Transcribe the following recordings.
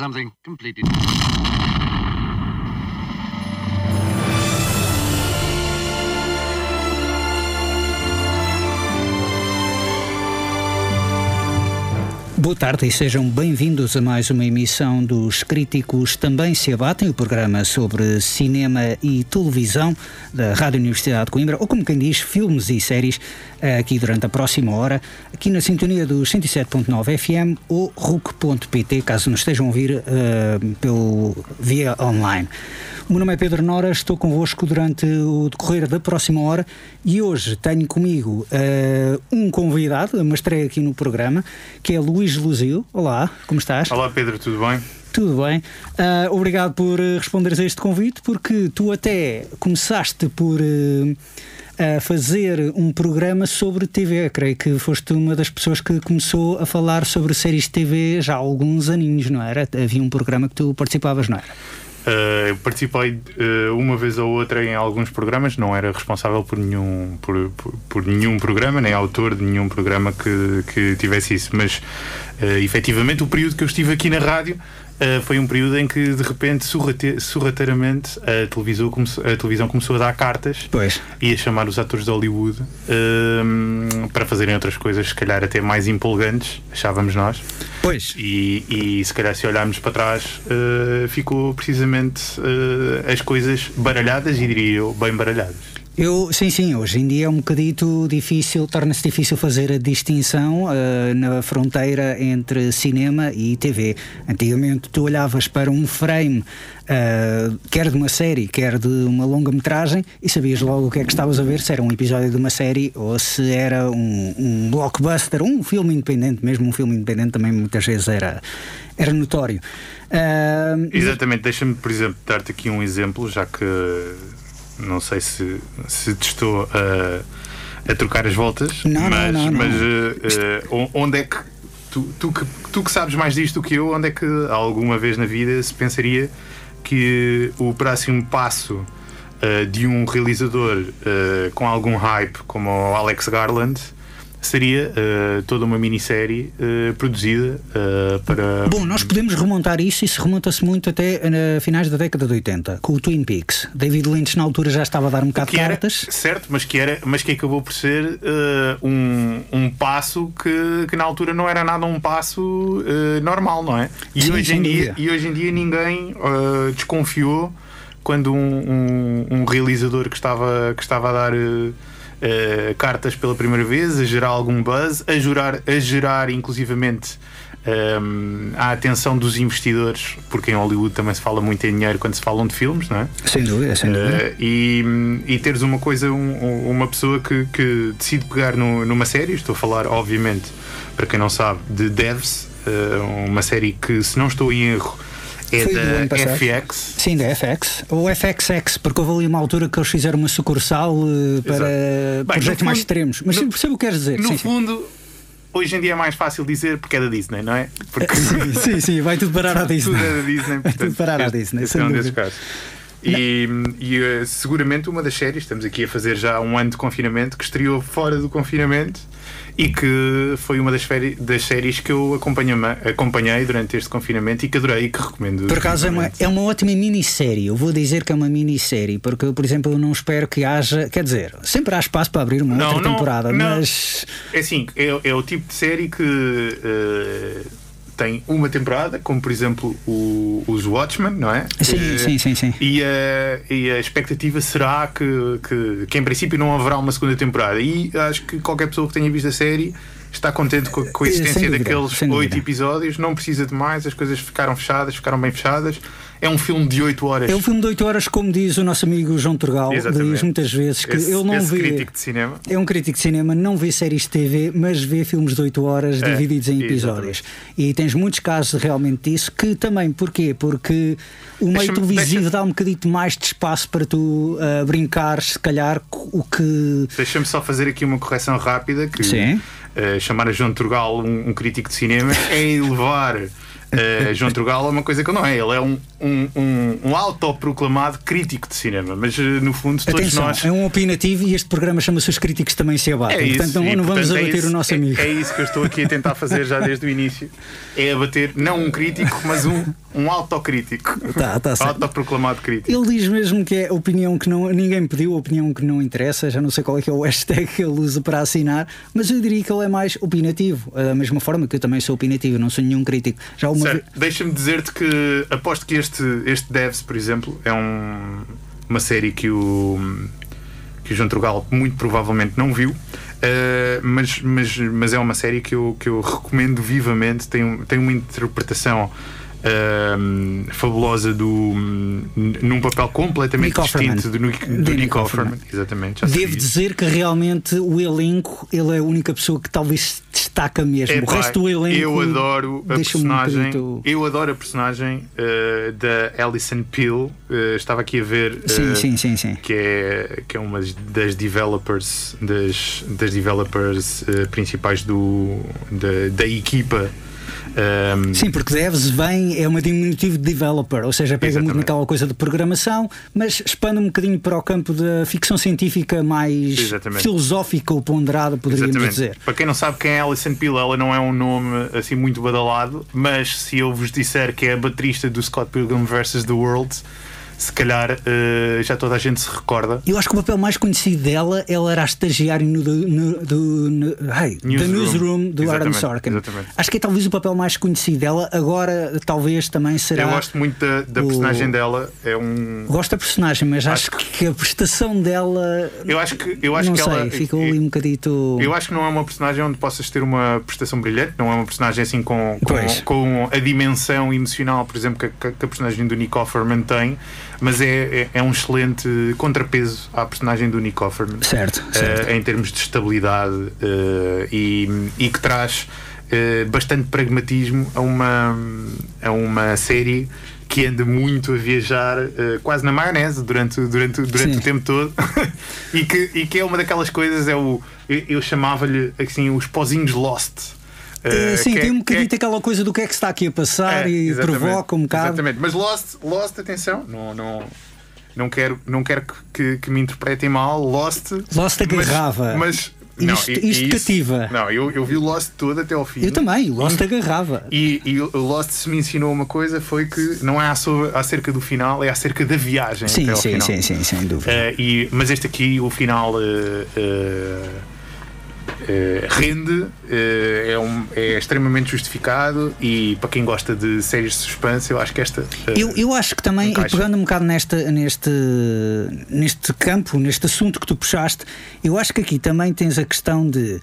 Something completely. Boa tarde e sejam bem-vindos a mais uma emissão dos Críticos Também Se Abatem, o programa sobre cinema e televisão da Rádio Universidade de Coimbra, ou como quem diz, filmes e séries, aqui durante a próxima hora, aqui na sintonia dos 107.9 FM ou RUC.pt, caso nos estejam a ouvir uh, pelo, via online. O meu nome é Pedro Nora, estou convosco durante o decorrer da próxima hora e hoje tenho comigo uh, um convidado, uma estreia aqui no programa, que é Luís Olá, como estás? Olá Pedro, tudo bem? Tudo bem. Uh, obrigado por uh, responderes a este convite, porque tu até começaste por uh, a fazer um programa sobre TV. Creio que foste uma das pessoas que começou a falar sobre séries de TV já há alguns aninhos, não era? Havia um programa que tu participavas, não era? Uh, participei uh, uma vez ou outra em alguns programas, não era responsável por nenhum, por, por, por nenhum programa, nem autor de nenhum programa que, que tivesse isso, mas uh, efetivamente o período que eu estive aqui na rádio uh, foi um período em que de repente, surrate, sorrateiramente, a televisão, começou, a televisão começou a dar cartas pois. e a chamar os atores de Hollywood uh, para fazerem outras coisas, se calhar até mais empolgantes, achávamos nós. Pois. E, e se calhar, se olharmos para trás, uh, ficou precisamente as coisas baralhadas e diria eu, bem baralhadas. Eu, sim, sim, hoje em dia é um bocadito difícil, torna-se difícil fazer a distinção uh, na fronteira entre cinema e TV. Antigamente tu olhavas para um frame, uh, quer de uma série, quer de uma longa-metragem, e sabias logo o que é que estavas a ver, se era um episódio de uma série ou se era um, um blockbuster, um filme independente, mesmo um filme independente também muitas vezes era, era notório. Uh, Exatamente, deixa-me, por exemplo, dar-te aqui um exemplo, já que não sei se, se te estou a, a trocar as voltas, não, mas, não, não, mas uh, uh, onde é que tu, tu, que tu que sabes mais disto do que eu, onde é que alguma vez na vida se pensaria que o próximo passo uh, de um realizador com algum hype como o Alex Garland seria uh, toda uma minissérie uh, produzida uh, para. Bom, nós podemos remontar isso, isso remonta-se muito até finais da década de 80, com o Twin Peaks. David Lynch na altura já estava a dar um bocado de cartas. certo, mas que, era, mas que acabou por ser um, um passo que, que na altura não era nada um passo normal, não é? E, Sim, hoje, em dia, e hoje em dia ninguém desconfiou quando um, um, um, realizador que estava, que estava a dar. Uh, cartas pela primeira vez, a gerar algum buzz, a, jurar, a gerar inclusivamente um, a atenção dos investidores, porque em Hollywood também se fala muito em dinheiro quando se falam de filmes, não é? Sem dúvida, sem dúvida. Uh, e, e teres uma coisa, um, uma pessoa que, que decide pegar no, numa série, estou a falar, obviamente, para quem não sabe, de Devs, uh, uma série que, se não estou em erro, é Foi da FX. Sim, da FX. Ou FXX, porque houve ali uma altura que eles fizeram uma sucursal uh, para Bem, projetos fundo, mais extremos. Mas no, percebo o que queres dizer. No sim, fundo. Sim. Hoje em dia é mais fácil dizer porque é da Disney, não é? Porque... sim, sim, sim, vai tudo parar à Disney. tudo é da Disney. Vai tudo parar à Disney. Esse é um desses casos. E, e uh, seguramente uma das séries, estamos aqui a fazer já um ano de confinamento, que estreou fora do confinamento e que foi uma das, das séries que eu acompanhei durante este confinamento e que adorei e que recomendo. Por acaso é uma, é uma ótima minissérie. Eu vou dizer que é uma minissérie, porque eu, por exemplo, eu não espero que haja. Quer dizer, sempre há espaço para abrir uma não, outra não, temporada, não. mas. É assim, é, é, o tipo de série que. Uh, tem uma temporada, como por exemplo o, os Watchmen, não é? Sim, Eh, sim, sim, sim. E a, e a expectativa será que, que, que, em princípio, não haverá uma segunda temporada. E acho que qualquer pessoa que tenha visto a série está contente com, a Eh, existência dúvida, daqueles oito episódios, não precisa de mais, as coisas ficaram fechadas, ficaram bem fechadas. É um filme de oito horas. É um filme de 8 horas, como diz o nosso amigo João Turgal, Exatamente. diz muitas vezes que esse, ele não esse vê. crítico de cinema. É um crítico de cinema, não vê séries de TV, mas vê filmes de 8 horas É, divididos em episódios. E tens muitos casos realmente disso que também, porquê? Porque o meio televisivo dá um bocadito mais de espaço para tu ah, brincar, se calhar, o que. Deixa-me só fazer aqui uma correção rápida que Sim. Eh, chamar a João Turgal um, um crítico de cinema é elevar eh, João Turgal a uma coisa que ele não é. Ele é um, um, um, um autoproclamado crítico de cinema, mas eh, no fundo todos Atenção, nós. é um opinativo e este programa chama-se Os Críticos Também Se Abatem. É isso, portanto, não, e, não vamos portanto, é abater isso- o nosso é- amigo. É, isso que eu estou aqui a tentar fazer já desde o início. É abater não um crítico, mas um, um autocrítico. Tá, tá certo. Autoproclamado crítico. Ele diz mesmo que é opinião que não, ninguém pediu, opinião que não interessa. Já não sei qual é que é o hashtag que ele usa para assinar, mas eu diria que ele é mais opinativo. Da mesma forma que eu também sou opinativo, não sou nenhum crítico. Já uma Deixa-me dizer-te que aposto que este, este Devs, por exemplo, é um- uma série que o, que o João Trugal muito provavelmente não viu. uh, mas, mas, mas é uma série que eu, que eu recomendo vivamente. Tem, tem uma interpretação um, fabulosa do num papel completamente Nick distinto do, do De Nick, Offerman. Exatamente. Devo dizer que realmente o elenco, ele é a única pessoa que talvez se destaca mesmo. O resto do elenco. eu adoro a um personagem. bocadito- Eu adoro a personagem uh, da Alison Peel. Uh, estava aqui a ver. uh, Sim, sim, sim, sim. Que é, que é uma das developers das, das developers principais do, da, da equipa. Um, Sim, porque devs vem, é uma diminutivo de developer, ou seja, pega muito Exatamente. naquela coisa de programação, mas expande um bocadinho para o campo da ficção científica mais Exatamente. filosófica ou ponderada, poderíamos Exatamente. dizer. Para quem não sabe quem é Alison Peel, ela não é um nome assim muito badalado, mas se eu vos disser que é a baterista do Scott Pilgrim vs. The World, se calhar uh, já toda a gente se recorda. Eu acho que o papel mais conhecido dela, ela era a estagiária no, do, no, do, no, ai, da Newsroom. Newsroom do Aaron Exatamente, Sorkin. exatamente. Acho que é talvez o papel mais conhecido dela. Agora, talvez também será. Eu gosto muito da, da o- personagem dela. É um. Gosto da personagem, mas acho, Acho que a prestação dela. Eu acho que, eu acho não que sei, ela. ficou ali um bocadito. Eu acho que não é uma personagem onde possas ter uma prestação brilhante, não é uma personagem assim com, com, com a dimensão emocional, por exemplo, que, a- que a personagem do Nick Offerman tem, mas é, é, é um excelente contrapeso à personagem do Nick Offerman. Certo, certo. eh, em termos de estabilidade eh, e, e que traz eh, bastante pragmatismo a uma, a uma série que anda muito a viajar eh, quase na maionese durante, durante, durante Sim. o tempo todo e, que, e que é uma daquelas coisas é o eu, eu chamava-lhe assim os pozinhos Lost Eh, Eh, sim, é- tem um é- bocadito aquela coisa do que é que está aqui a passar é, e provoca um bocado. Exatamente, mas Lost, Lost atenção, não, não, não quero, não quero que, que, me interpretem mal. Lost. Lost mas- agarrava. Mas. não, Isto- e- isto e isso- cativa. Não, eu, eu vi o Lost todo até ao fim. Eu também, Lost agarrava. E, e o Lost se me ensinou uma coisa: foi que não é aso- acerca do final, é acerca da viagem. Sim, até ao sim, final. sim, sim, sem dúvida. Eh, e, mas este aqui, o final. eh, eh, rende, eh, é, um- é extremamente justificado e para quem gosta de séries de suspense, eu acho que esta. eh, Eu, eu acho que também, e pegando um bocado nesta, neste, neste campo, neste assunto que tu puxaste, eu acho que aqui também tens a questão de.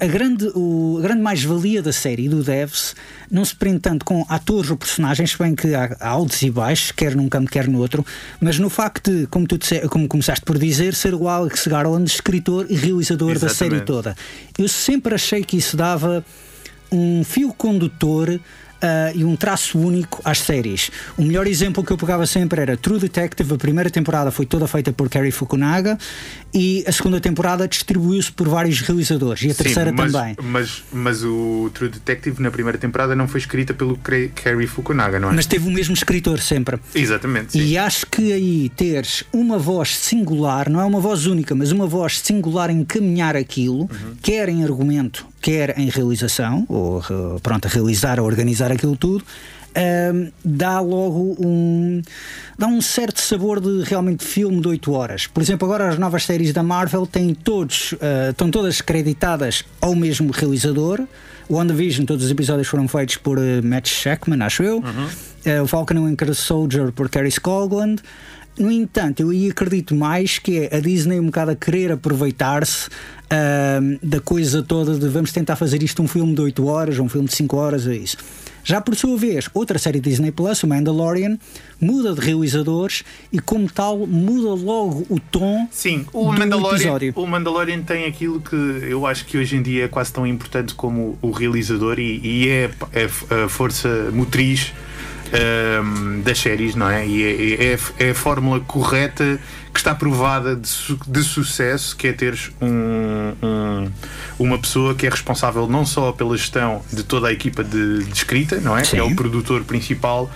A grande, o- a grande mais-valia da série do Devs não se prende tanto com atores ou personagens, se bem que há, há altos e baixos, quer num campo, quer no outro, mas no facto de, como tu disse- como começaste por dizer, ser o Alex Garland escritor e realizador da série Exatamente. toda. Eu sempre achei que isso dava um fio condutor ah, e um traço único às séries. O melhor exemplo que eu pegava sempre era True Detective. A primeira temporada foi toda feita por Cary Fukunaga e a segunda temporada distribuiu-se por vários realizadores e a Sim, terceira mas, também. Mas, mas o True Detective na primeira temporada não foi escrita pelo Cary Fukunaga, não é? Mas teve o mesmo escritor sempre. Exatamente, sim. E acho que aí teres uma voz singular, não é uma voz única, mas uma voz singular em encaminhar aquilo, Uhum. quer em argumento, quer em realização, ou eh, pronto, a realizar, a organizar aquilo tudo, um, dá logo um dá um certo sabor de realmente filme de 8 horas. Por exemplo, agora as novas séries da Marvel têm todos, uh, estão todas creditadas ao mesmo realizador. WandaVision, todos os episódios foram feitos por uh, Matt Shackman, acho eu. Uhum. Uh, o Falcon and Winter Soldier por Kerry Scogland. No entanto, eu acredito mais que é a Disney um bocado a querer aproveitar-se uh, da coisa toda de vamos tentar fazer isto um filme de 8 horas, um filme de 5 horas, é isso. Já por sua vez, outra série Disney Plus, o Mandalorian, muda de realizadores e, como tal, muda logo o tom Sim, o do Mandalorian, episódio. o Mandalorian tem aquilo que eu acho que hoje em dia é quase tão importante como o realizador e, e é, é a força motriz ehm, das séries, não é? E é, é- é a fórmula correta que está provada de, su- de sucesso, que é teres um- um- uma pessoa que é responsável não só pela gestão de toda a equipa de, de escrita, não é? Que é Sim. o produtor principal,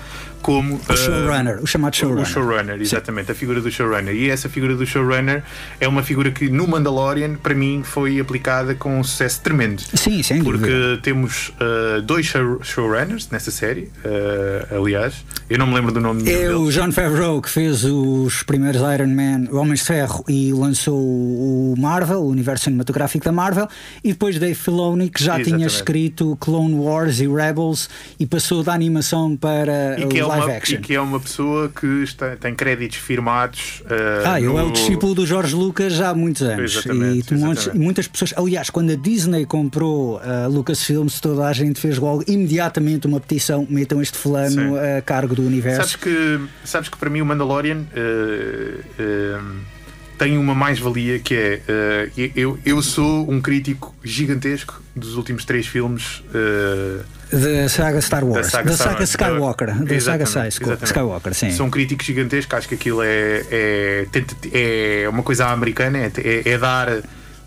como O showrunner, o chamado showrunner. o showrunner, exatamente, a figura do showrunner. E essa figura do showrunner é uma figura que no Mandalorian, para mim, foi aplicada com um sucesso tremendo. Sim, sem Porque dúvida. temos uh, dois show- showrunners nessa série, uh, aliás. Eu não me lembro do nome É deles. o John Favreau que fez os primeiros Iron Man, Homens de Ferro, e lançou o Marvel, o universo cinematográfico da Marvel, e depois Dave Filoni, que já tinha Exatamente. escrito Clone Wars e Rebels e passou da animação para E que, é live uma, action. e que é uma pessoa que está- tem créditos firmados. uh, Ah, ele é o no- discípulo do Jorge Lucas já há muitos anos. Exatamente, e, montes- muitas pessoas. Aliás, quando a Disney comprou a Lucasfilms, toda a gente fez logo imediatamente uma petição: metam este fulano Sim. a cargo do universo. Sabes que, sabes que para mim o Mandalorian eh, eh, tem uma mais-valia que é eh, eu, eu sou um crítico gigantesco dos últimos três filmes eh, Da saga Star Wars, da saga. Skywalker, da saga Exatamente. Skywalker, sim. Sou um crítico gigantesco, acho que aquilo é, é, é uma coisa americana, é, é- é dar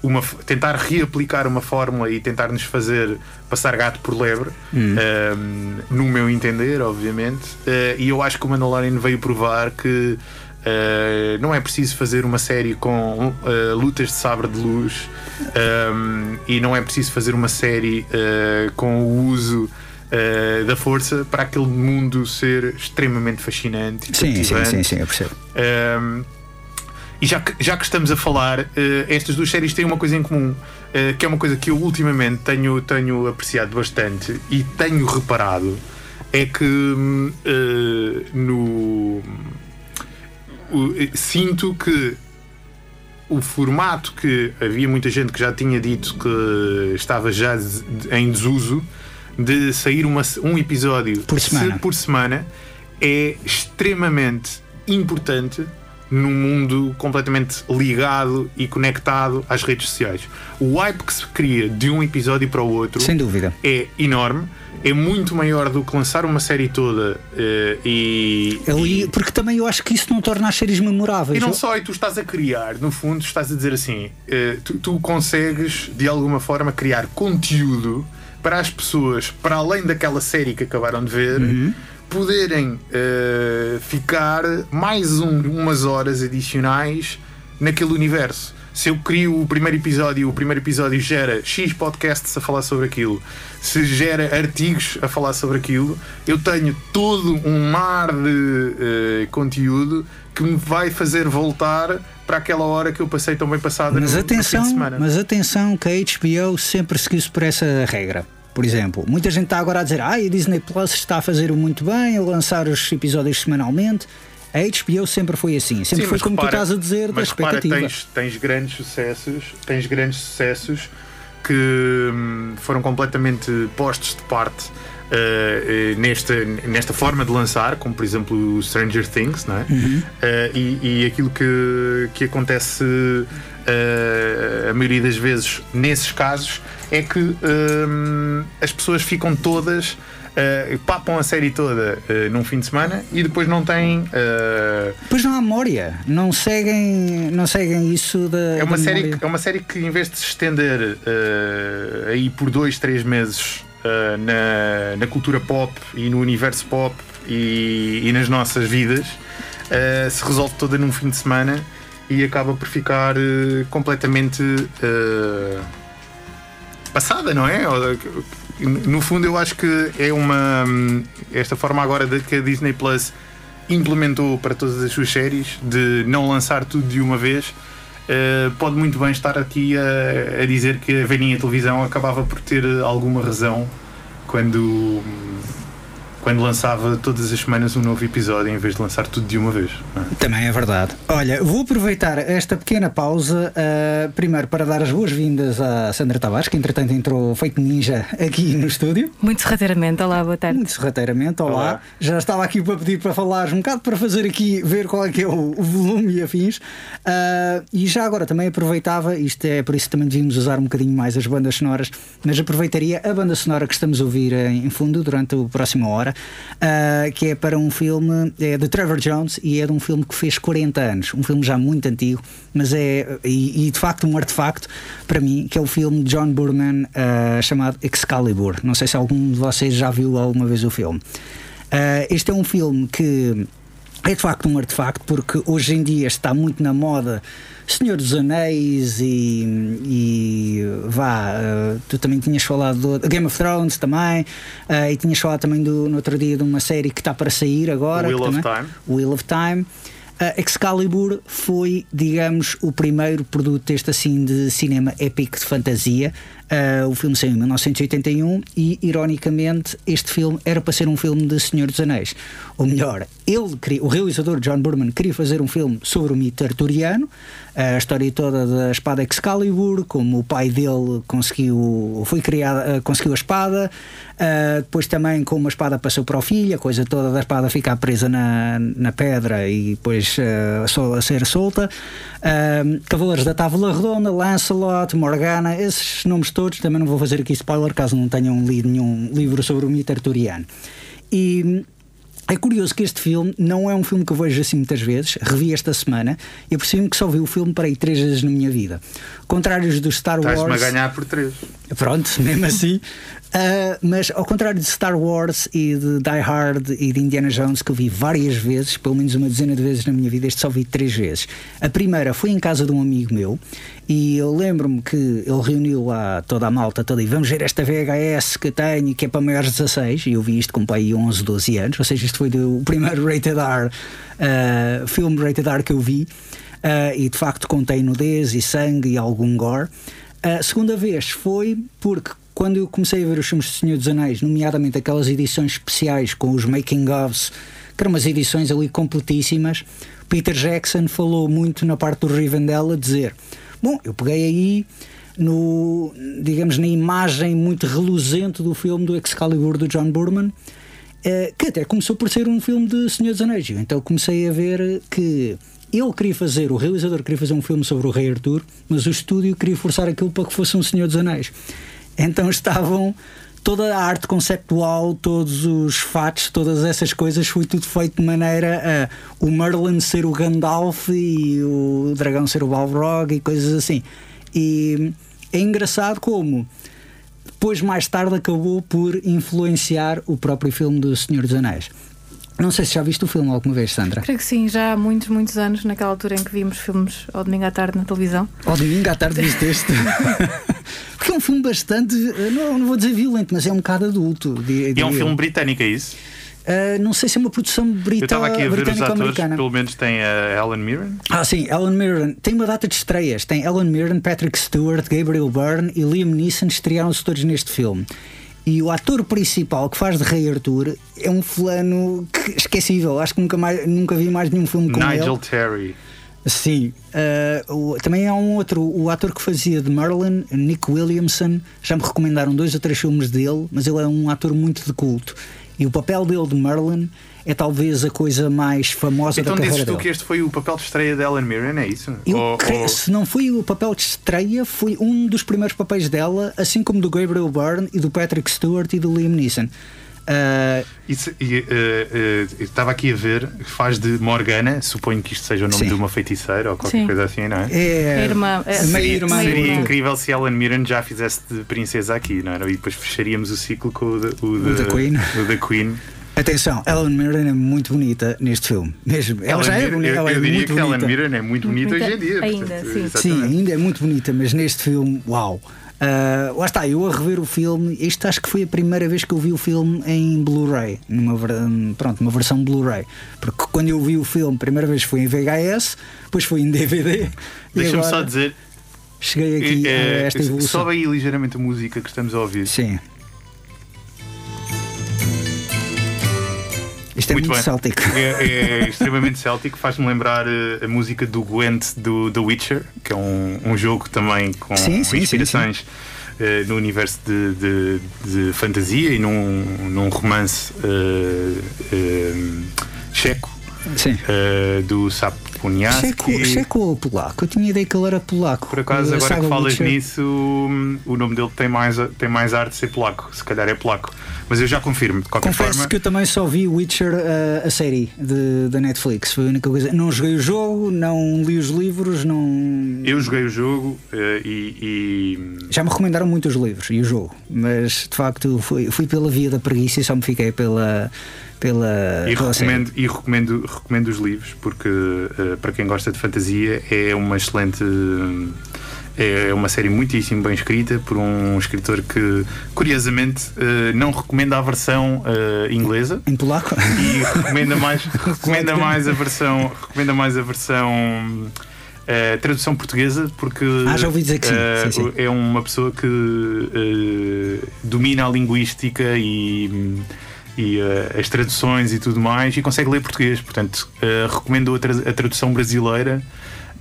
uma, tentar reaplicar uma fórmula e tentar nos fazer passar gato por lebre, Hum. um, no meu entender, obviamente. Uh, e eu acho que o Mandalorian veio provar que uh, não é preciso fazer uma série com uh, lutas de sabre de luz um, e não é preciso fazer uma série uh, com o uso da força para aquele mundo ser extremamente fascinante. Sim, sim, sim, sim, eu percebo. Um, e já que, já que estamos a falar, estas duas séries têm uma coisa em comum, que é uma coisa que eu ultimamente tenho, tenho apreciado bastante e tenho reparado, é que hum, no. Eh, sinto que o formato que havia muita gente que já tinha dito que estava já em desuso de sair uma, um episódio Por se- semana. por semana é extremamente importante num mundo completamente ligado e conectado às redes sociais. O hype que se cria de um episódio para o outro Sem dúvida. é enorme, é muito maior do que lançar uma série toda eh, e, Ali, porque também eu acho que isso não torna as séries memoráveis. e não só, e tu estás a criar, no fundo, estás a dizer assim: eh, tu, tu consegues de alguma forma criar conteúdo para as pessoas, para além daquela série que acabaram de ver, poderem eh, ficar mais um- umas horas adicionais naquele universo. Se eu crio o primeiro episódio, o primeiro episódio gera X podcasts a falar sobre aquilo, se gera artigos a falar sobre aquilo, eu tenho todo um mar de eh, conteúdo que me vai fazer voltar para aquela hora que eu passei tão bem passada Mas no, no fim de atenção, semana. mas atenção que a HBO sempre seguiu-se por essa regra. Por exemplo, muita gente está agora a dizer ah, a Disney Plus está a fazer muito bem, a lançar os episódios semanalmente. A HBO sempre foi assim, sempre Sim, foi como repara- tu estás a dizer da mas repara, expectativa. tens, tens grandes sucessos, tens grandes sucessos que hum, foram completamente postos de parte eh, eh, nesta, nesta forma de lançar, como por exemplo o Stranger Things, não é? Uhum. Eh, e, e aquilo que, que acontece a maioria das vezes nesses casos é que hum, as pessoas ficam todas. Eh, papam a série toda eh, num fim de semana e depois não têm eh, Pois não há memória, não seguem, não seguem isso da. É uma, da série, memória. é uma série que, em vez de se estender aí por dois, três meses na, na cultura pop e no universo pop e, e nas nossas vidas, se resolve toda num fim de semana e acaba por ficar completamente. passada, não é? No fundo, eu acho que é uma. Esta forma agora de que a Disney Plus implementou para todas as suas séries de não lançar tudo de uma vez. Uh, pode muito bem estar aqui a, a dizer que a velhinha televisão acabava por ter alguma razão quando quando lançava todas as semanas um novo episódio em vez de lançar tudo de uma vez. É? Também é verdade. Olha, vou aproveitar esta pequena pausa uh, primeiro para dar as boas-vindas à Sandra Tavares, que entretanto entrou feito ninja aqui no estúdio. Muito sorrateiramente, olá, boa tarde. Muito sorrateiramente, olá. olá. Já estava aqui para pedir para falares um bocado para fazer aqui, ver qual é que é o, o volume e afins. Uh, e já agora também aproveitava, isto é por isso que também devíamos usar um bocadinho mais as bandas sonoras, mas aproveitaria a banda sonora que estamos a ouvir em fundo durante a próxima hora uh, que é para um filme é de Trevor Jones e é de um filme que fez 40 anos, um filme já muito antigo, mas é e, e de facto um artefacto para mim, que é o filme de John Burman uh, chamado Excalibur. Não sei se algum de vocês já viu alguma vez o filme. Uh, este é um filme que é de facto um artefacto porque hoje em dia está muito na moda Senhor dos Anéis e, e vá, uh, tu também tinhas falado do Game of Thrones também, uh, e tinhas falado também do, no outro dia de uma série que está para sair agora. Wheel of também, Time. Wheel of Time. Uh, Excalibur foi, digamos, o primeiro produto deste assim de cinema épico de fantasia Uh, o filme saiu em 1981 e, ironicamente, este filme era para ser um filme de Senhor dos Anéis. Ou melhor, ele queria, o realizador John Burman queria fazer um filme sobre o mito arturiano, a história toda da espada Excalibur, como o pai dele conseguiu, foi criado, uh, conseguiu a espada, uh, depois também como a espada passou para o filho, a coisa toda da espada ficar presa na, na pedra e depois a ser solta. Cavaleiros da Távola Redonda, Lancelot, Morgana, esses nomes todos, também não vou fazer aqui spoiler caso não tenham lido nenhum livro sobre o mito arturiano. E é curioso que este filme não é um filme que eu vejo assim muitas vezes. Revi esta semana e percebi-me que só vi o filme para aí três vezes na minha vida. Contrários do Star Wars. Estás-me a ganhar por três. Pronto, mesmo assim. Uh, mas ao contrário de Star Wars e de Die Hard e de Indiana Jones, que eu vi várias vezes, pelo menos uma dezena de vezes na minha vida, este só vi três vezes. A primeira foi em casa de um amigo meu e eu lembro-me que ele reuniu lá toda a malta toda e vamos ver esta VHS que tenho, que é para maiores 16, e eu vi isto com pai 11, 12 anos, ou seja, isto foi o primeiro Rated R, uh, filme Rated R que eu vi, uh, e de facto contém nudez e sangue e algum gore. A segunda vez foi porque quando eu comecei a ver os filmes do Senhor dos Anéis, nomeadamente aquelas edições especiais com os making-ofs, que eram umas edições ali completíssimas, Peter Jackson falou muito na parte do Rivendell a dizer: Bom, eu peguei aí no, digamos, na imagem muito reluzente do filme do Excalibur do John Burman, eh, que até começou por ser um filme de Senhor dos Anéis. Então comecei a ver que ele queria fazer, o realizador queria fazer um filme sobre o Rei Arthur, mas o estúdio queria forçar aquilo para que fosse um Senhor dos Anéis. Então estavam toda a arte conceptual, todos os fatos, todas essas coisas, foi tudo feito de maneira a o Merlin ser o Gandalf e o dragão ser o Balrog e coisas assim. E é engraçado como depois, mais tarde, acabou por influenciar o próprio filme do Senhor dos Anéis. Não sei se já viste o filme alguma vez, Sandra. Creio que sim, já há muitos, muitos anos, naquela altura em que vimos filmes ao domingo à tarde na televisão. Ao domingo à tarde viste este? Porque é um filme bastante, não, não vou dizer violento, mas é um bocado adulto. E é um filme britânico, é isso? Uh, não sei se é uma produção britânica. Eu estava aqui a ver os atores, pelo menos tem a Helen Mirren. Ah, sim, Helen Mirren. Tem uma data de estreias. Tem Helen Mirren, Patrick Stewart, Gabriel Byrne e Liam Neeson estrearam-se todos neste filme. E o ator principal que faz de Rei Arthur é um fulano que, esquecível. Acho que nunca, mais, nunca vi mais nenhum filme com Nigel ele. Nigel Terry. Sim. Uh, o, também há um outro, o ator que fazia de Merlin, Nick Williamson. Já me recomendaram dois ou três filmes dele, mas ele é um ator muito de culto. E o papel dele de Merlin é talvez a coisa mais famosa então, da carreira dele. Então dizes tu que este foi o papel de estreia de Ellen Mirren, é isso? Eu ou, creio, ou... Se não foi o papel de estreia, foi um dos primeiros papéis dela, assim como do Gabriel Byrne e do Patrick Stewart e do Liam Neeson. Uh, Isso, e, uh, uh, estava aqui a ver, faz de Morgana, suponho que isto seja o nome sim. de uma feiticeira ou qualquer sim. coisa assim, não é? É, a irmã. É, seria, irmã, seria incrível se Ellen Mirren já fizesse de princesa aqui, não era? E depois fecharíamos o ciclo com o da Queen. O da Queen. Atenção, Ellen Mirren é muito bonita neste filme. Mesmo. Ela já é bonita. Eu, ela eu é diria muito que bonita. Ellen Mirren é muito bonita hoje em dia. Ainda, portanto, sim. Sim, ainda é muito bonita, mas neste filme, uau. Uh, lá está, eu a rever o filme, isto acho que foi a primeira vez que eu vi o filme em Blu-ray, numa pronto, uma versão Blu-ray. Porque quando eu vi o filme, a primeira vez foi em VHS, depois foi em DVD. Deixa-me só dizer. Cheguei aqui é, a esta evolução. Sobe aí ligeiramente a música que estamos a ouvir. Sim. Isto é muito, muito céltico. É, é extremamente céltico. Faz-me lembrar eh, a música do Gwent do The Witcher, que é um, um jogo também com sim, sim, inspirações. Sim, uh, no universo de, de, de, fantasia e num, num romance uh, uh, checo do Sap Checo, checo ou polaco? Eu tinha ideia que ele era polaco. Por acaso, agora que falas nisso, o nome dele tem mais, tem mais arte de ser polaco. Se calhar é polaco. Mas eu já confirmo, de qualquer Confesso forma. que eu também só vi Witcher, uh, a série da Netflix. Foi a única coisa. Não joguei o jogo, não li os livros, não. Eu joguei o jogo uh, e, e, Já me recomendaram muito os livros e o jogo, mas de facto fui, fui pela via da preguiça e só me fiquei pela. Pela, e, pela recomendo, e recomendo, recomendo os livros porque uh, para quem gosta de fantasia é uma excelente é uma série muitíssimo bem escrita por um escritor que, curiosamente, uh, não recomenda a versão uh, inglesa. Em polaco? E recomenda mais, recomenda mais a versão. Recomenda mais a versão. Uh, tradução portuguesa porque ah, já ouvi dizer que sim. sim, sim. é uma pessoa que domina a linguística e, e as traduções e tudo mais e consegue ler português portanto recomendo a, tra a tradução brasileira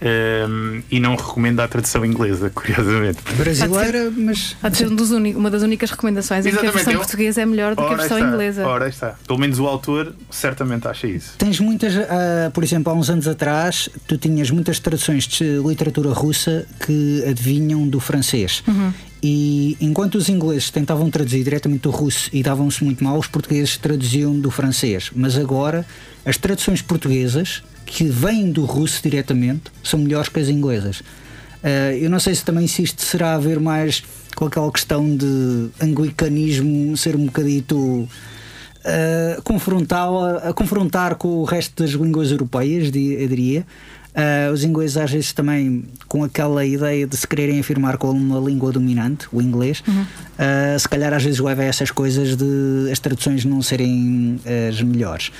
um, e não recomendo a tradução inglesa, curiosamente. Brasileira, mas. Há de ser um dos uma das únicas recomendações em que a versão eu... portuguesa é melhor do Ora que a versão está. inglesa. Ora está. Pelo menos o autor certamente acha isso. Tens muitas, uh, por exemplo, há uns anos atrás, tu tinhas muitas traduções de literatura russa que adivinham do francês. Uhum. E enquanto os ingleses tentavam traduzir diretamente do russo e davam-se muito mal, os portugueses traduziam do francês. Mas agora, as traduções portuguesas que vêm do russo diretamente são melhores que as inglesas. Uh, eu não sei se também se isto será a ver mais com aquela questão de anglicanismo ser um bocadito uh, confrontar, a, confrontar com o resto das línguas europeias, eu diria. Uh, os ingleses às vezes também com aquela ideia de se quererem afirmar como uma língua dominante, o inglês, uhum. uh, se calhar às vezes leva a essas coisas de as traduções não serem as melhores.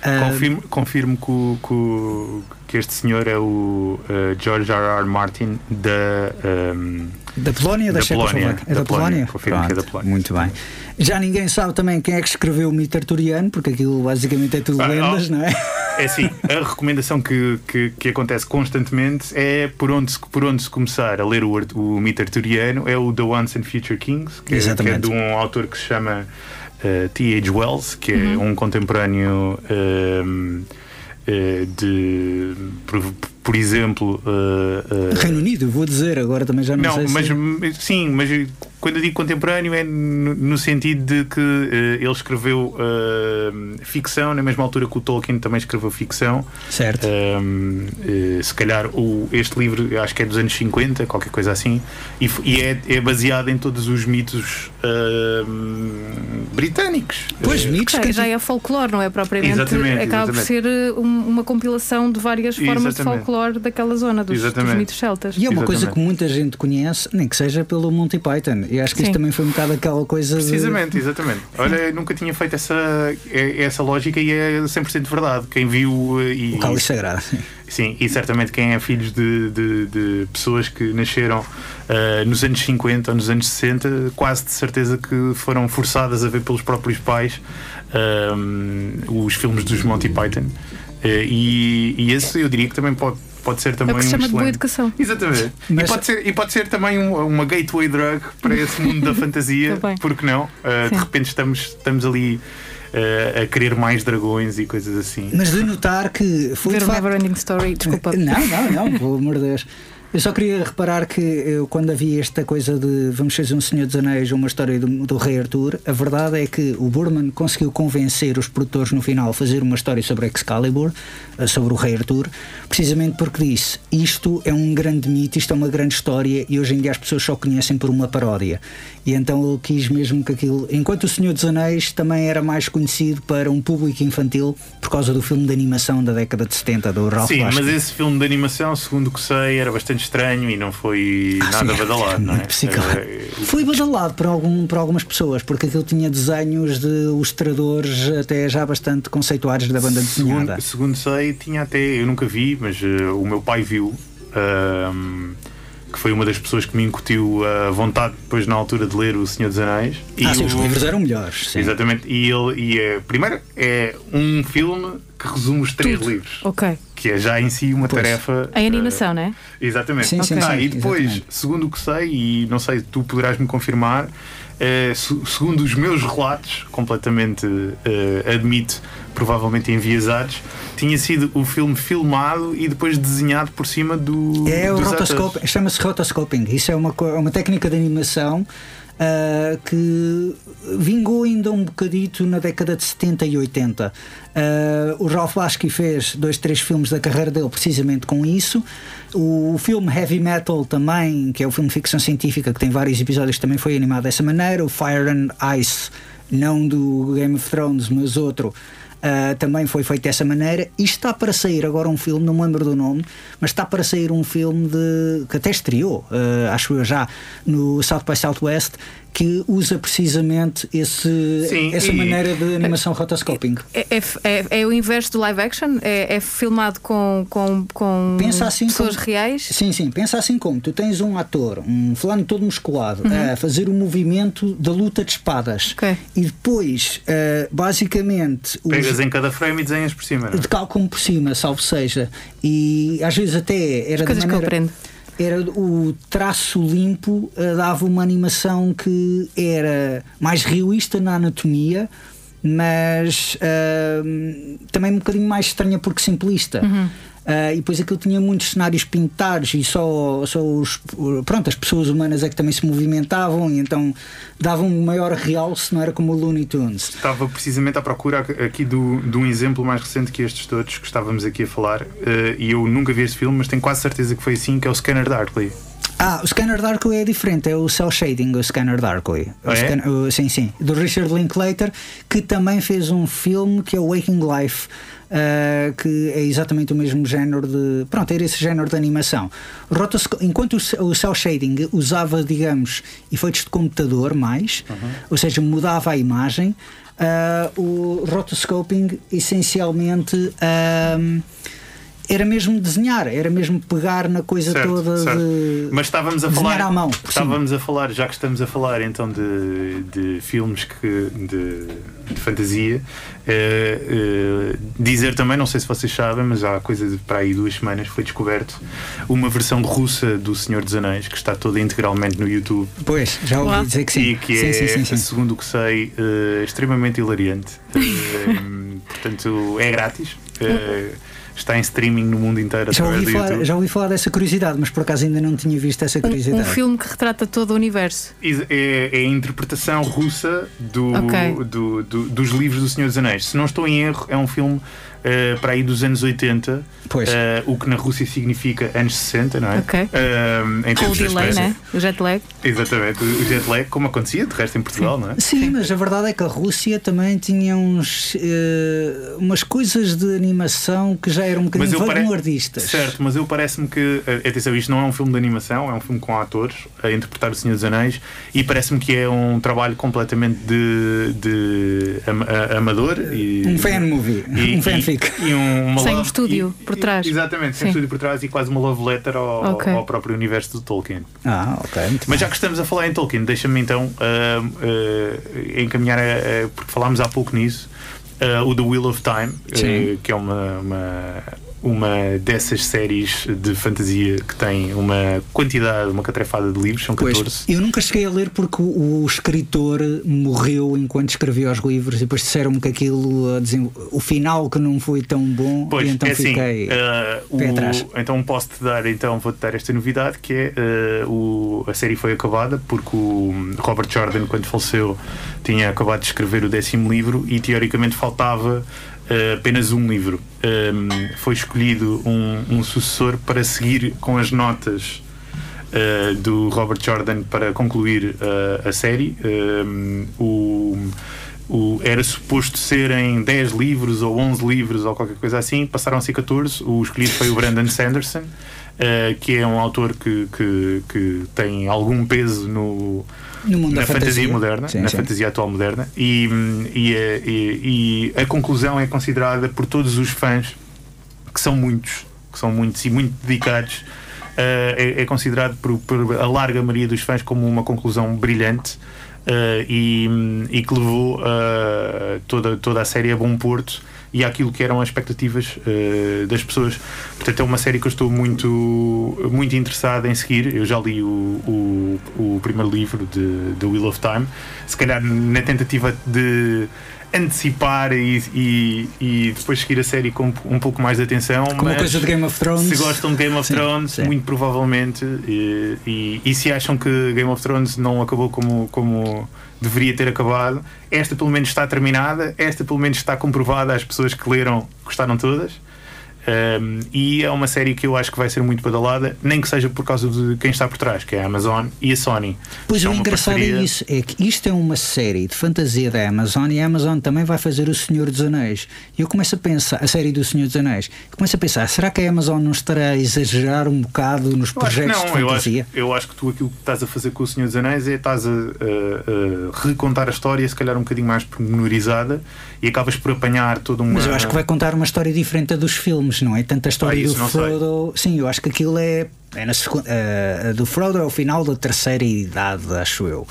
Confirmo, confirmo que, que, que, este senhor é o uh, George R. R. Martin da. Um, da Polónia, da, da Polónia, É da, da Polónia? Confirmo que é da Polónia. Muito bem. Já ninguém sabe também quem é que escreveu o mito arturiano, porque aquilo basicamente é tudo ah, lendas, não é? É assim, a recomendação que, que, que, acontece constantemente é por onde, se, por onde se começar a ler o, o mito arturiano é o The Once and Future Kings, que, é, que é de um autor que se chama uh, eh, T.H. Wells, que é uhum. um contemporâneo um, uh, eh, de. Por, exemplo. Uh, Reino Unido, vou dizer, agora também já não, não sei. Mas, se... Sim, mas quando eu digo contemporâneo é no, no sentido de que uh, ele escreveu uh, ficção na mesma altura que o Tolkien também escreveu ficção. Certo. Uh, se calhar o, este livro acho que é dos anos 50, qualquer coisa assim, e, e é, é, baseado em todos os mitos britânicos. Pois, mitos que já é folclore, não é propriamente. Exatamente, acaba exatamente. por ser um, uma compilação de várias formas exatamente. de folclore daquela zona, dos, dos mitos celtas. E é uma coisa que muita gente conhece, nem que seja pelo Monty Python. E acho que Sim. isto também foi um bocado aquela coisa. Precisamente, de... exatamente. Olha, eu nunca tinha feito essa, é, essa lógica e é 100% verdade. Quem viu. Eh, e, o cálice sagrado. Sim, e certamente quem é filhos de, de, de pessoas que nasceram uh, nos anos 50 ou nos anos 60, quase de certeza que foram forçadas a ver pelos próprios pais uh, os filmes dos Monty Python. Uh, e, e esse eu diria que também pode pode ser também é o que se chama um de boa educação. Exatamente. Mas... E, pode ser, e pode ser também um, uma gateway drug para esse mundo da fantasia, porque não? Uh, de repente estamos, estamos ali uh, a querer mais dragões e coisas assim. Mas de notar que foi. Ver o Never Ending Story, desculpa. Não, não, não, pelo amor de Deus. Eu só queria reparar que eu, quando havia esta coisa de vamos fazer um Senhor dos Anéis, uma história do, do, Rei Arthur, a verdade é que o Burman conseguiu convencer os produtores no final a fazer uma história sobre Excalibur, eh, sobre o Rei Arthur, precisamente porque disse: isto é um grande mito, isto é uma grande história e hoje em dia as pessoas só conhecem por uma paródia. E então ele quis mesmo que aquilo. Enquanto o Senhor dos Anéis também era mais conhecido para um público infantil por causa do filme de animação da década de 70 do Ralph Sim, mas esse filme de animação, segundo o que sei, era bastante bastante estranho e não foi Ah, nada sim, badalado, não é? psicólogo. Eh, Foi badalado por, algum, por algumas pessoas, porque aquilo tinha desenhos de ilustradores até já bastante conceituados da banda desenhada. Segundo, segundo sei, tinha até, eu nunca vi, mas eh, o meu pai viu, ahm, que foi uma das pessoas que me incutiu a vontade depois na altura de ler O Senhor dos Anéis. Ah, sim, o- os livros eram melhores. sim. Exatamente, e ele, e é, primeiro, é um filme que resume os três Tudo. livros, Ok. que é já em si uma Pois. tarefa. Em eh, animação, não é? Exatamente. Sim, sim, Ah, sim, e depois, exatamente. segundo o que sei, e não sei, tu poderás me confirmar, eh, se- segundo os meus relatos, completamente eh, admito, provavelmente enviesados, tinha sido o filme filmado e depois desenhado por cima do. É o rotoscoping, chama-se rotoscoping. Isso é uma, co- uma técnica de animação ah, que vingou ainda um bocadito na década de 70 e 80. Ah, o Ralph Bakshi fez dois, três filmes da carreira dele precisamente com isso. O, filme Heavy Metal também, que é o filme de ficção científica que tem vários episódios, também foi animado dessa maneira. O Fire and Ice, não do Game of Thrones, mas outro. Uh, também foi feito dessa maneira. E está para sair agora um filme, não me lembro do nome, mas está para sair um filme de, que até estreou, uh, acho eu já, no South by Southwest, que usa precisamente esse, Sim, essa e- maneira de animação rotoscoping. É, é, é- é o inverso do live action? É, é filmado com, com, com Pensa assim pessoas como- reais? Sim, sim, pensa assim como tu tens um ator, um fulano todo musculado, Uhum. a fazer o movimento da luta de espadas Ok. e depois, uh, basicamente, os- Pegas em cada frame e desenhas por cima. não é? de cálculo por cima, salvo seja, e às vezes até era Coisas de que eu maneira, aprendo. Era o traço limpo eh, dava uma animação que era mais realista na anatomia mas ahm, também um bocadinho mais estranha porque simplista Ah, e depois aquilo tinha muitos cenários pintados e só, só os, pronto, as pessoas humanas é que também se movimentavam e então davam um maior realce, não era como o Looney Tunes. Estava precisamente à procura aqui do, de um exemplo mais recente que estes todos que estávamos aqui a falar, eh, e eu nunca vi este filme, mas tenho quase certeza que foi assim, que é o Scanner Darkly. Ah, o Scanner Darkly é diferente, é o Cell Shading, o Scanner Darkly. O Ah, é? Scan- o- sim, sim. Do Richard Linklater, que também fez um filme que é o Waking Life. Ah, que é exatamente o mesmo género de. Pronto, era esse género de animação. O rotosco- enquanto o, ce- o cel shading usava, digamos, efeitos de computador mais, ou seja, mudava a imagem, ah, o rotoscoping essencialmente. ah, era mesmo desenhar, era mesmo pegar na coisa Certo, toda certo. de. Mas estávamos a desenhar falar. à mão, estávamos a falar, já que estamos a falar então de, de filmes que, de, de fantasia, eh, eh, dizer também, não sei se vocês sabem, mas há coisa de para aí duas semanas foi descoberto uma versão russa do Senhor dos Anéis que está toda integralmente no YouTube Pois, já ouvi Uau. dizer que sim. e que sim, é, sim, sim, sim. segundo o que sei, eh, extremamente hilariante. Portanto, é grátis. Está em streaming no mundo inteiro Já ouvi, falar, já ouvi falar dessa curiosidade, mas por acaso ainda não tinha visto essa Um, curiosidade. um filme que retrata todo o universo. É, é a interpretação russa do, Ok. do- do- dos livros do Senhor dos Anéis. Se não estou em erro, é um filme eh, para aí dos anos 80, Pois. eh, o que na Rússia significa anos 60, não é? Ok. Eh, em Com o delay, né? O jet lag. Exatamente, o jet lag, como acontecia de resto em Portugal, não é? Sim, mas a verdade é que a Rússia também tinha uns, umas coisas de animação que já eram um bocadinho pare- vanguardistas. Certo, mas eu parece-me que. Atenção, isto não é um filme de animação, é um filme com atores a interpretar o Senhor dos Anéis e parece-me que é um trabalho completamente de, de am- a- amador. E, Um fan movie, um fanfic. E, um, uma Sem um estúdio e- por trás. e- Exatamente, sem Sim. estúdio por trás e quase uma love letter ao, Ok. ao próprio universo do Tolkien. Ah, ok. Muito Mas bem. já que estamos a falar em Tolkien, deixa-me então ah, ah, encaminhar, a- porque falámos há pouco nisso, ah, o The Wheel of Time, que é uma, uma, uma dessas séries de fantasia que tem uma quantidade, uma catrefada de livros, são 14. Pois, eu nunca cheguei a ler porque o, escritor morreu enquanto escrevia os livros e depois disseram-me que aquilo, o final que não foi tão bom Pois, e então é assim, fiquei. ah, pé o- atrás. então posso-te dar, então vou-te dar esta novidade que é ah, o, a série foi acabada porque o Robert Jordan, quando faleceu, tinha acabado de escrever o décimo livro e teoricamente faltava apenas um livro. Ah, foi escolhido um, um sucessor para seguir com as notas Uh, do Robert Jordan para concluir uh, a série. Um, o, o- era suposto serem 10 livros ou 11 livros ou qualquer coisa assim, passaram a ser 14. O escolhido foi o Brandon Sanderson. uh, que é um autor que, que, que tem algum peso no, No mundo na da fantasia, fantasia. moderna, Sim, na sim. fantasia atual moderna, e, e, a- e- e a conclusão é considerada por todos os fãs, que são muitos, que são muitos e muito dedicados, eh, é, é considerado por, por a larga maioria dos fãs como uma conclusão brilhante eh, e, e que levou eh, toda, toda a série a bom porto e àquilo que eram as expectativas eh, das pessoas. Portanto, é uma série que eu estou muito, muito interessado em seguir. Eu já li o, o, o primeiro livro de The Wheel of Time, se calhar na tentativa de antecipar e, e, e depois seguir a série com um pouco mais de atenção. Como mas coisa de Game of Thrones. Se gostam de Game of Sim, Thrones, sim. muito provavelmente, e, e, e se acham que Game of Thrones não acabou como, como deveria ter acabado, esta pelo menos está terminada, esta pelo menos está comprovada, as pessoas que leram gostaram todas. Um, e é uma série que eu acho que vai ser muito badalada, nem que seja por causa de quem está por trás, que é a Amazon e a Sony. Pois É o engraçado parceria- é isso, é que isto é uma série de fantasia da Amazon e a Amazon também vai fazer o Senhor dos Anéis. E eu começo a pensar, a série do Senhor dos Anéis, começo a pensar, será que a Amazon não estará a exagerar um bocado nos Eu projetos não, de eu acho, fantasia? eu acho que tu aquilo que estás a fazer com o Senhor dos Anéis é estás a, a- a recontar a história, se calhar um bocadinho mais pormenorizada, e acabas por apanhar toda uma. Mas eu acho que vai contar uma história diferente da dos filmes, não é? Tanta história Ah, do. Frodo. Sim, eu acho que aquilo é. é na secu- eh, a do Frodo é o final da terceira idade, acho eu.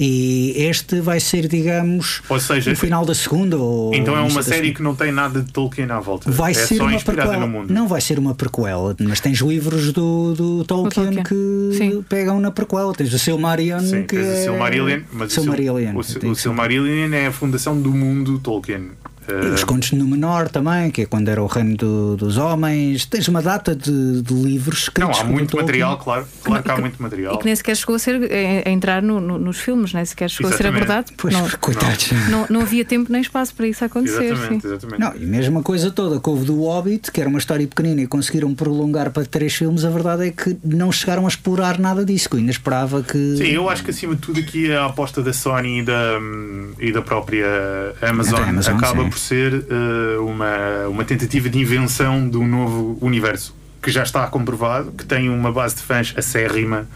E este vai ser, digamos, Ou seja, o final da segunda. Ou Então é não uma série que não tem nada de Tolkien à volta. Vai é ser só uma inspirada prequela. no mundo. Não vai ser uma prequela, mas tens livros do, do Tolkien, Tolkien. que Sim. pegam na prequela. Tens o Silmarillion, Sim, que tens é... o Silmarillion, mas o Sil- Silmarillion. o, Sil- Tem o ser- Silmarillion é a fundação do mundo Tolkien. E Eh, os contos no Menor também, que é quando era o reino do- dos homens. Tens uma data de, de livros não, escritos há muito Tolkien. material, claro. Claro que há que- muito material. E que nem sequer chegou a, ser, a, a entrar no- no- nos filmes, nem sequer chegou a ser Exatamente. abordado. Pois, não, coitados. não, não havia tempo nem espaço para isso acontecer. Exatamente, sim. exatamente. Não, e mesmo a coisa toda que houve do Hobbit, que era uma história pequenina e conseguiram prolongar para três filmes, a verdade é que não chegaram a explorar nada disso, que eu ainda esperava que. Sim, eu acho que acima de tudo aqui a aposta da Sony e da, e da própria Amazon, Da Amazon, acaba sim. por ser eh, uma, uma tentativa de invenção de um novo universo que já está comprovado, que tem uma base de fãs acérrima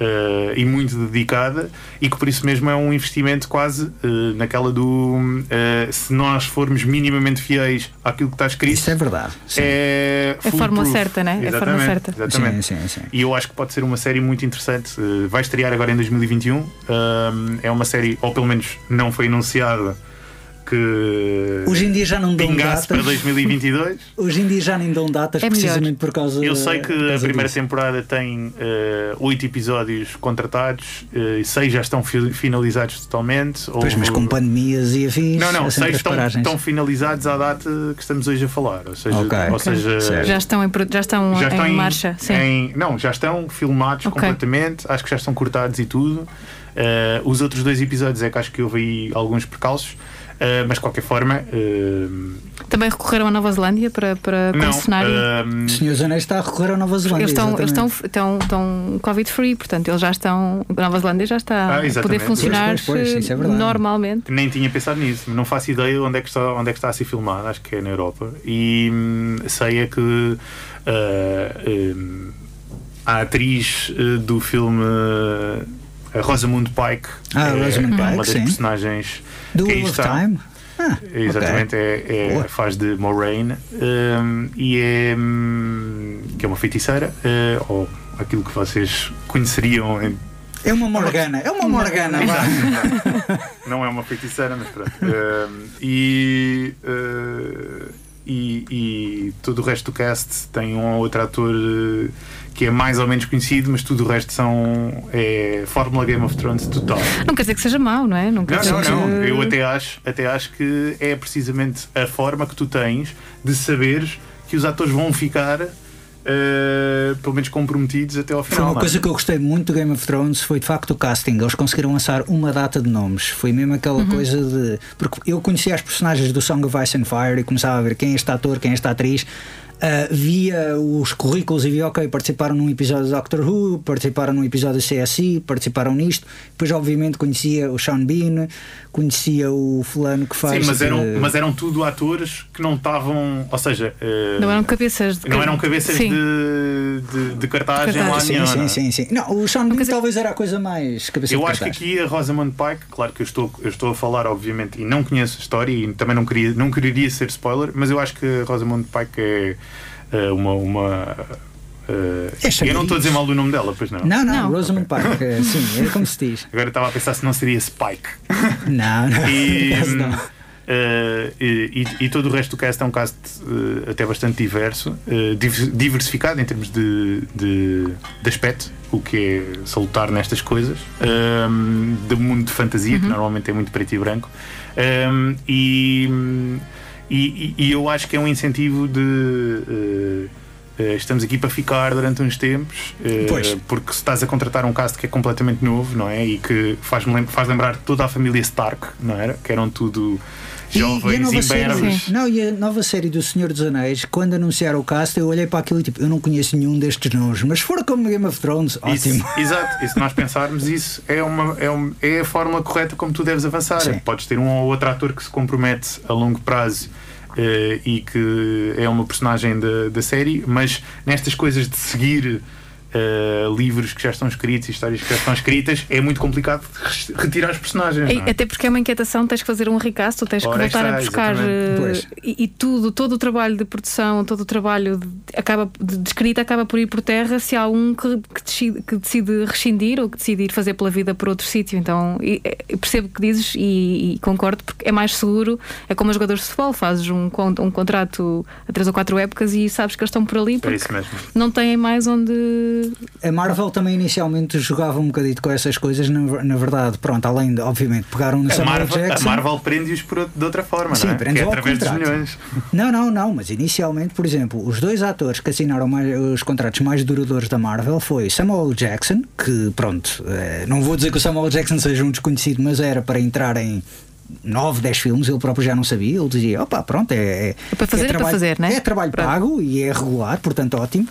eh, e muito dedicada e que por isso mesmo é um investimento quase eh, naquela do eh, se nós formos minimamente fiéis àquilo que está escrito Isso é verdade. Sim. é É a fórmula foolproof. certa, né? É a forma Exatamente, certa. Exatamente. Sim, sim, sim. E eu acho que pode ser uma série muito interessante. Uh, vai estrear agora em 2021. Um, é uma série, ou pelo menos não foi anunciada, que Hoje em dia já não dão pingasse para datas. 2022. Hoje em dia já nem dão datas É melhor. precisamente por causa Eu sei que a primeira disso. temporada tem uh, oito episódios contratados, uh, e seis já estão fi- finalizados totalmente. Pois, mas com pandemias e afins. Não, não, seis estão, estão finalizados à data que estamos hoje a falar. Ou seja, Ok, ou seja. Já estão em, já estão já estão em, marcha. Sim. em- não, já estão filmados Ok. completamente, acho que já estão cortados e tudo. Eh, os outros dois episódios é que acho que houve aí alguns percalços, eh, mas de qualquer forma, eh, Também recorreram à Nova Zelândia para, para não. concessionar. eh, O Senhor Anéis está a recorrer à Nova Zelândia. eles estão, eles estão, estão, estão Covid-free, portanto, eles já estão. A Nova Zelândia já está Ah, a poder funcionar Pois, pois, pois, é normalmente. nem tinha pensado nisso, não faço ideia onde é que está, onde é que está a ser filmado, acho que é na Europa. E hum, sei é que hum, a atriz do filme a Rosamund Pike Ah, é Rosamund uma Pike, das sim. personagens Do Wheel of. Time? Ah, Exatamente, é, é- Boa. faz de Moraine hum, e é hum, que é uma feiticeira, eh, ou aquilo que vocês conheceriam em É uma Morgana, é uma Morgana, vá. não é uma feiticeira, mas pronto. Um, e, uh, e, e todo o resto do cast tem um ou outro ator uh, que é mais ou menos conhecido, mas tudo o resto são é Fórmula Game of Thrones total. Não quer dizer que seja mau, não é? Não quer Não, dizer não, que... não. Eu até acho, até acho que é precisamente a forma que tu tens de saberes que os atores vão ficar. uh, pelo menos comprometidos até ao final. Foi uma não é? coisa que eu gostei muito do Game of Thrones foi de facto o casting. Eles conseguiram lançar uma data de nomes. Foi mesmo aquela coisa de. Porque eu conhecia as personagens do Song of Ice and Fire e começava a ver quem é este ator, quem é esta atriz. Uh, via os currículos e via, ok, participaram num episódio de Doctor Who, participaram num episódio de CSI, participaram nisto. Depois, obviamente, conhecia o Sean Bean, conhecia o fulano que faz. Sim, mas eram, de- mas eram tudo atores que não estavam. Ou seja. eh, Não eram cabeças de não eram cabeças Sim. de, de, de nenhuma, Sim, não é? sim, sim, sim. Não, o Sean Bean dizer- talvez era a coisa mais cabeça Eu de acho que cartaz. aqui a Rosamund Pike, claro que eu estou, eu estou a falar, obviamente, e não conheço a história e também não, queria, não quereria ser spoiler, mas eu acho que a Rosamund Pike é uma. uma eh, É eu não estou a dizer mal do nome dela, pois não. Não, não, Não. Rosamund Pike, eh, sim, é como se diz. Agora estava a pensar se não seria Spike. Não, não, E, não. eh, e, e- todo o resto do cast é um cast eh, até bastante diverso, eh, div- diversificado em termos de, de, de aspecto, o que é salutar nestas coisas, ehm, do mundo de fantasia, que normalmente é muito preto e branco. Ehm, e, e, e eu acho que é um incentivo de. eh, estamos aqui para ficar durante uns tempos, Pois. porque se estás a contratar um cast que é completamente novo, não é? E que faz, lem faz lembrar toda a família Stark, não era? Que eram tudo jovens, e série, imberbes. não, e a nova série do Senhor dos Anéis, quando anunciaram o cast, eu olhei para aquilo e tipo, eu não conheço nenhum destes nomes, mas se for como Game of Thrones, Isso, ótimo. exato, e se nós pensarmos isso é, uma, é, um- é a forma correta como tu deves avançar. Sim. Podes ter um ou outro ator que se compromete a longo prazo eh, e que é uma personagem da, da série, mas nestas coisas de seguir eh, livros que já estão escritos e histórias que já estão escritas, é muito complicado retirar os personagens. E- não é? Até porque é uma inquietação, tens que fazer um recast, tu tens que Ora, voltar a está, buscar exatamente. eh, Pois. e, e tudo, todo o trabalho de produção, todo o trabalho de, acaba, de, de escrita acaba por ir por terra se há um que, que decide, que decide rescindir ou que decide ir fazer pela vida por outro sítio. Então e- e- percebo o que dizes e, e concordo porque é mais seguro. É como os jogadores de futebol, fazes um, um contrato a três ou quatro épocas e sabes que eles estão por ali É porque isso mesmo. não têm mais onde. A Marvel também inicialmente jogava um bocadito com essas coisas, na, na verdade, pronto, além de, obviamente, pegaram no A Samuel Marvel, a Jackson. Marvel prende-os de outra forma, Sim, não é? prende Que é através dos contrato. milhões. Não, não, não, mas inicialmente, por exemplo, os dois atores que assinaram mais- os contratos mais duradouros da Marvel foi Samuel Jackson, que pronto, eh, não vou dizer que o Samuel Jackson seja um desconhecido, mas era para entrar em 9, 10 filmes, ele próprio já não sabia, ele dizia, opa, pronto, é, é, É para fazer, é para trabalho, fazer, né? É trabalho Pronto. pago e é regular, portanto ótimo.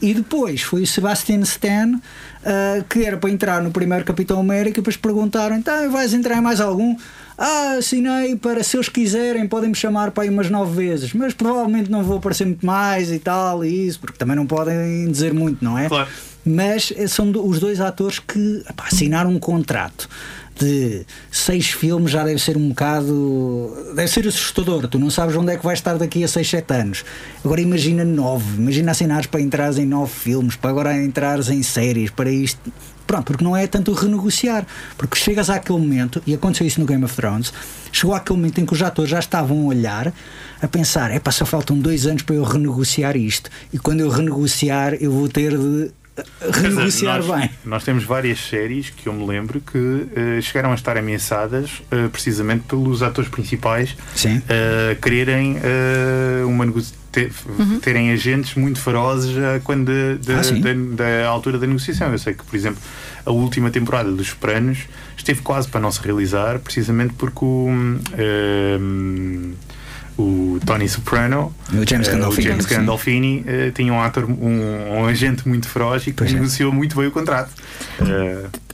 E depois foi o Sebastian Stan, ah, que era para entrar no primeiro Capitão América, e depois perguntaram, então vais entrar em mais algum? Ah, assinei para se eles quiserem, podem me chamar para aí umas nove vezes, mas provavelmente não vou aparecer muito mais e tal, e isso, porque também não podem dizer muito, não é? Claro. Mas eh, são os dois atores que epá, assinaram um contrato de seis filmes já deve ser um bocado. deve ser assustador. Tu não sabes onde é que vais estar daqui a seis, sete anos. Agora imagina nove. Imagina assinares para entrares em nove filmes, para agora entrares em séries, para isto. Pronto, porque não é tanto renegociar. Porque chegas àquele momento, e aconteceu isso no Game of Thrones, chegou àquele momento em que os atores já estavam a olhar, a pensar: é pá, só faltam dois anos para eu renegociar isto. E quando eu renegociar, eu vou ter de renegociar nós, bem. Nós temos várias séries que eu me lembro que eh, chegaram a estar ameaçadas eh, precisamente pelos atores principais Sim. eh, quererem uma ter- terem agentes muito ferozes quando de- de- Ah, da, da altura da negociação. Eu sei que, por exemplo, a última temporada dos Sopranos esteve quase para não se realizar, precisamente porque o. hum, o Tony Soprano, O James eh, Gandolfini, o James. Gandolfini eh, tinha um ator, um, um agente muito feroz e que Pois é. negociou muito bem o contrato.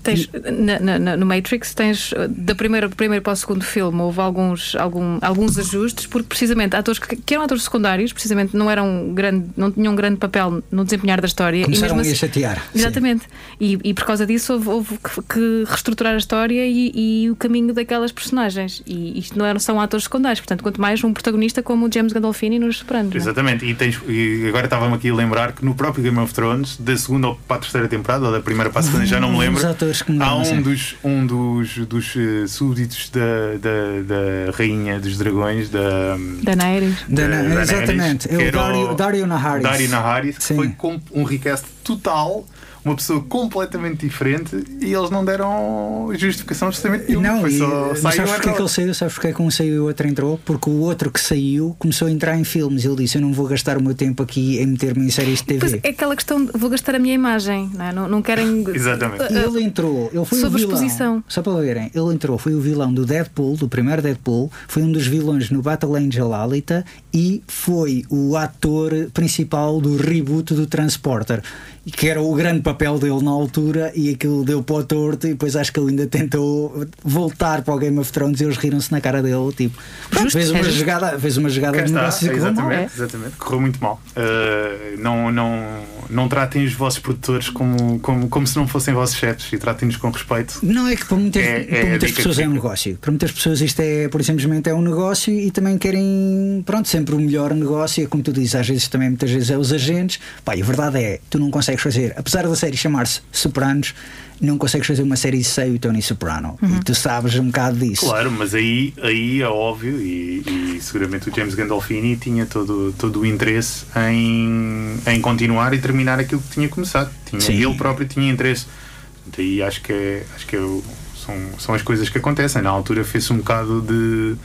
Eh, Tens, na- na- na- no Matrix tens uh, da primeira, do primeiro para o segundo filme houve alguns, algum, alguns ajustes porque precisamente atores que, que eram atores secundários precisamente não eram grande, não tinham um grande papel no desempenhar da história Começaram e a mesmo assim- chatear. Sim. Exatamente. E, e por causa disso houve, houve que, que reestruturar a história e, e o caminho daquelas personagens. E isto não eram, são atores secundários, portanto, quanto mais um protagonista como o James Gandolfini nos Sopranos. é? Exatamente, e, tens, e agora estava-me aqui a lembrar que no próprio Game of Thrones, da segunda para a terceira temporada, ou da primeira para a segunda, já não me lembro. Atores que me Há um dos, um dos, dos eh, súbditos da, da, da Rainha dos Dragões, da. Daenerys. Da- da- exatamente, que é o Dario- Dario Naharis. Dario Naharis, que Sim. foi com um recast total. Uma pessoa completamente diferente e eles não deram justificação justamente nenhuma. Não, Foi e, só, mas saiu sabes porque é que ele saiu? Sabes porque é que um saiu e o outro entrou? Porque o outro que saiu começou a entrar em filmes. Ele disse: Eu não vou gastar o meu tempo aqui em meter-me em séries de TV. Pois é aquela questão, de, vou gastar a minha imagem, não, é? não, não querem. Exatamente. E ele entrou, ele foi Sobre o vilão. exposição. Só para verem, ele entrou, foi o vilão do Deadpool, do primeiro Deadpool, foi um dos vilões no Battle Angel Alita e foi o ator principal do reboot do Transporter, que era o grande papel dele na altura e aquilo deu para o torto e depois acho que ele ainda tentou voltar para o Game of Thrones e eles riram-se na cara dele, tipo, pronto, fez uma é justo. jogada, fez uma jogada Cá de está, negócio que correu mal. exatamente, exatamente. Correu muito mal. Uh, não, não, não tratem os vossos produtores como, como, como se não fossem vossos chefes e tratem-nos com respeito. Não é que para muitas, É- é para a muitas pessoas é um negócio. Para muitas pessoas isto é, por simplesmente é um negócio e também querem, pronto, sempre o melhor negócio. E como tu dizes, às vezes também muitas vezes é os agentes. Pá, e a verdade é, tu não consegues fazer, apesar da série chamar-se Sopranos, não consegues fazer uma série sem o Tony Soprano. E tu sabes um bocado disso. Claro, mas aí, aí é óbvio e, e seguramente o James Gandolfini tinha todo, todo o interesse em, em continuar e terminar aquilo que tinha começado. Tinha, Sim. ele próprio tinha interesse. Portanto, aí acho que, é, acho que é o- são, são as coisas que acontecem. Na altura fez-se um bocado de.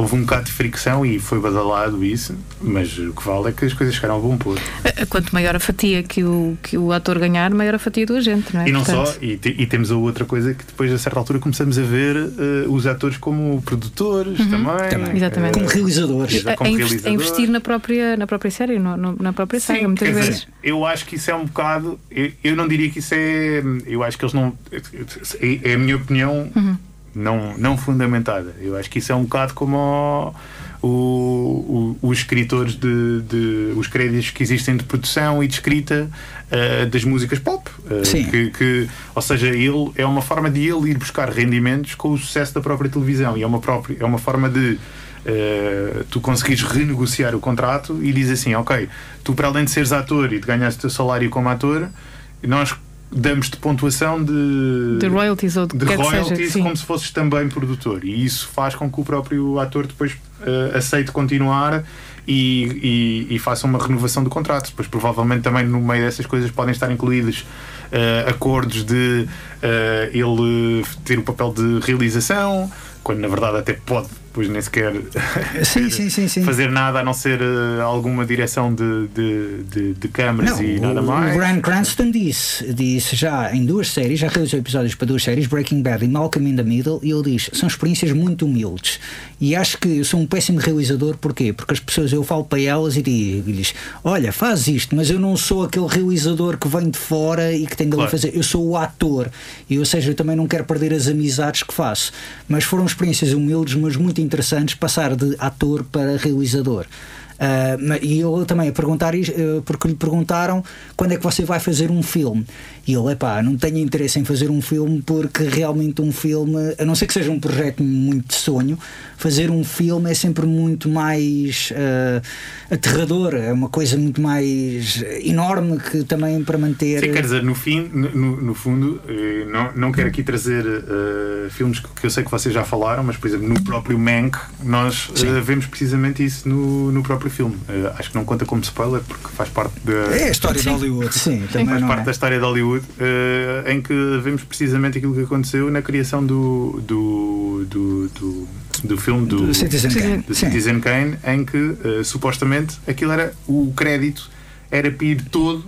Houve um bocado de fricção e foi badalado isso, mas o que vale é que as coisas chegaram a bom ponto. Eh, Quanto maior a fatia que o, que o ator ganhar, maior a fatia do agente, não é? E não Portanto, só, e, te- e temos a outra coisa que depois, a certa altura, começamos a ver eh, os atores como produtores também. Também. Exatamente. Como realizadores. a, como a invest- a realizador. investir na própria, na própria série, no- no- na própria saga, muitas quer vezes. dizer, eu acho que isso é um bocado. Eu, eu não diria que isso é. Eu acho que eles não. É, é a minha opinião Uhum. Não, não fundamentada. Eu acho que isso é um bocado como o, o- os escritores de, de- os créditos que existem de produção e de escrita eh, das músicas pop. eh, Sim. que, que- ou seja, ele é uma forma de ele ir buscar rendimentos com o sucesso da própria televisão e é uma, própria, é uma forma de eh, tu conseguires renegociar o contrato e diz assim, ok, tu para além de seres ator e de ganhares o teu salário como ator, nós damos-te pontuação de, De royalties ou de de seja, royalties sim. como se fosses também produtor e isso faz com que o próprio ator depois eh, aceite continuar e, e, e faça uma renovação do contrato. Depois, provavelmente, também no meio dessas coisas podem estar incluídos eh, acordos de eh, ele ter o papel de realização, quando na verdade até pode depois nem sequer Sim, sim, sim, sim. fazer nada a não ser eh, alguma direção de, de, de, de câmaras Não, e nada o, mais. o Bryan Cranston disse, disse já em duas séries, já realizou episódios para duas séries, Breaking Bad e Malcolm in the Middle, e ele diz: são experiências muito humildes. E acho que eu sou um péssimo realizador, porquê? Porque as pessoas, eu falo para elas e digo-lhes: olha, faz isto, mas eu não sou aquele realizador que vem de fora e que tem de ali Claro. fazer, eu sou o ator. E, ou seja, eu também não quero perder as amizades que faço. Mas foram experiências humildes, mas muito interessantes, passar de ator para realizador. Ma- e eu também a perguntar eh, porque lhe perguntaram quando é que você vai fazer um filme. E ele, epá, não tenho interesse em fazer um filme porque realmente um filme, a não ser que seja um projeto muito de sonho, fazer um filme é sempre muito mais ah, aterrador, é uma coisa muito mais enorme que também para manter. Sim, quer dizer, no fim, no, no- fundo, eh, não, não quero aqui trazer eh, filmes que, eu sei que vocês já falaram, mas por exemplo, no próprio Mank, nós eh, vemos precisamente isso no, no próprio filme. Acho que não conta como spoiler, porque faz parte da. É a história de Hollywood, sim, também Faz não parte é. da história de Hollywood, eh, em que vemos precisamente aquilo que aconteceu na criação do, do, do, do, do filme do, Do Citizen Kane. do. Citizen Kane, em que eh, supostamente aquilo era o crédito era para ir todo,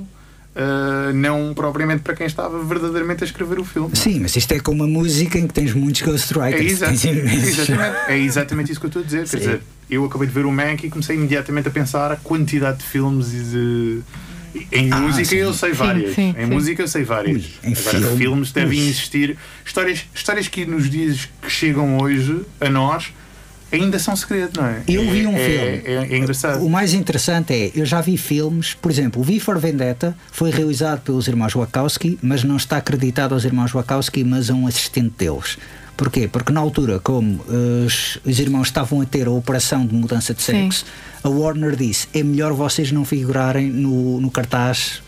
eh, não propriamente para quem estava verdadeiramente a escrever o filme. Sim, mas isto é com uma música em que tens muitos É, ghostwriters. exa- tens imensos. exatamente, é exatamente isso que eu estou a dizer. Quer dizer, eu acabei de ver o Mank e comecei imediatamente a pensar a quantidade de filmes e de. Em Ah, música sim. eu sei várias. sim, em sim. música eu sei várias. Ui, em Agora, filme, filmes devem ui. existir. Histórias, histórias que nos dias que chegam hoje a nós ainda são segredo, não é? Eu vi um é, filme. É, é engraçado. O mais interessante é, eu já vi filmes, por exemplo, o V for Vendetta foi realizado pelos irmãos Wachowski, mas não está acreditado aos irmãos Wachowski, mas a um assistente deles. Porquê? Porque na altura, como eh, os, os irmãos estavam a ter a operação de mudança de Sim. sexo, a Warner disse: é melhor vocês não figurarem no, no cartaz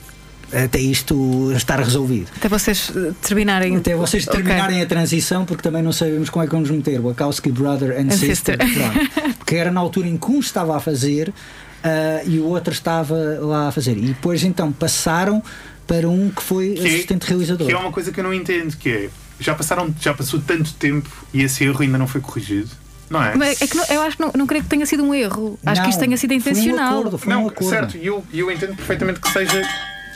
até isto estar resolvido. Até vocês eh, terminarem. Até vocês terminarem a transição, porque também não sabemos como é que vamos meter o Wachowski Brother and, And Sister. sister. Porque era na altura em que um estava a fazer ah, e o outro estava lá a fazer. E depois então passaram para um que foi Que é- assistente realizador. Que é uma coisa que eu não entendo, que é já passaram, já passou tanto tempo e esse erro ainda não foi corrigido. Não é? Mas é que não- eu acho que não, não creio que tenha sido um erro. Acho que Não, isto tenha sido Foi um intencional. acordo, foi um não, acordo. certo, e eu, eu entendo perfeitamente que seja,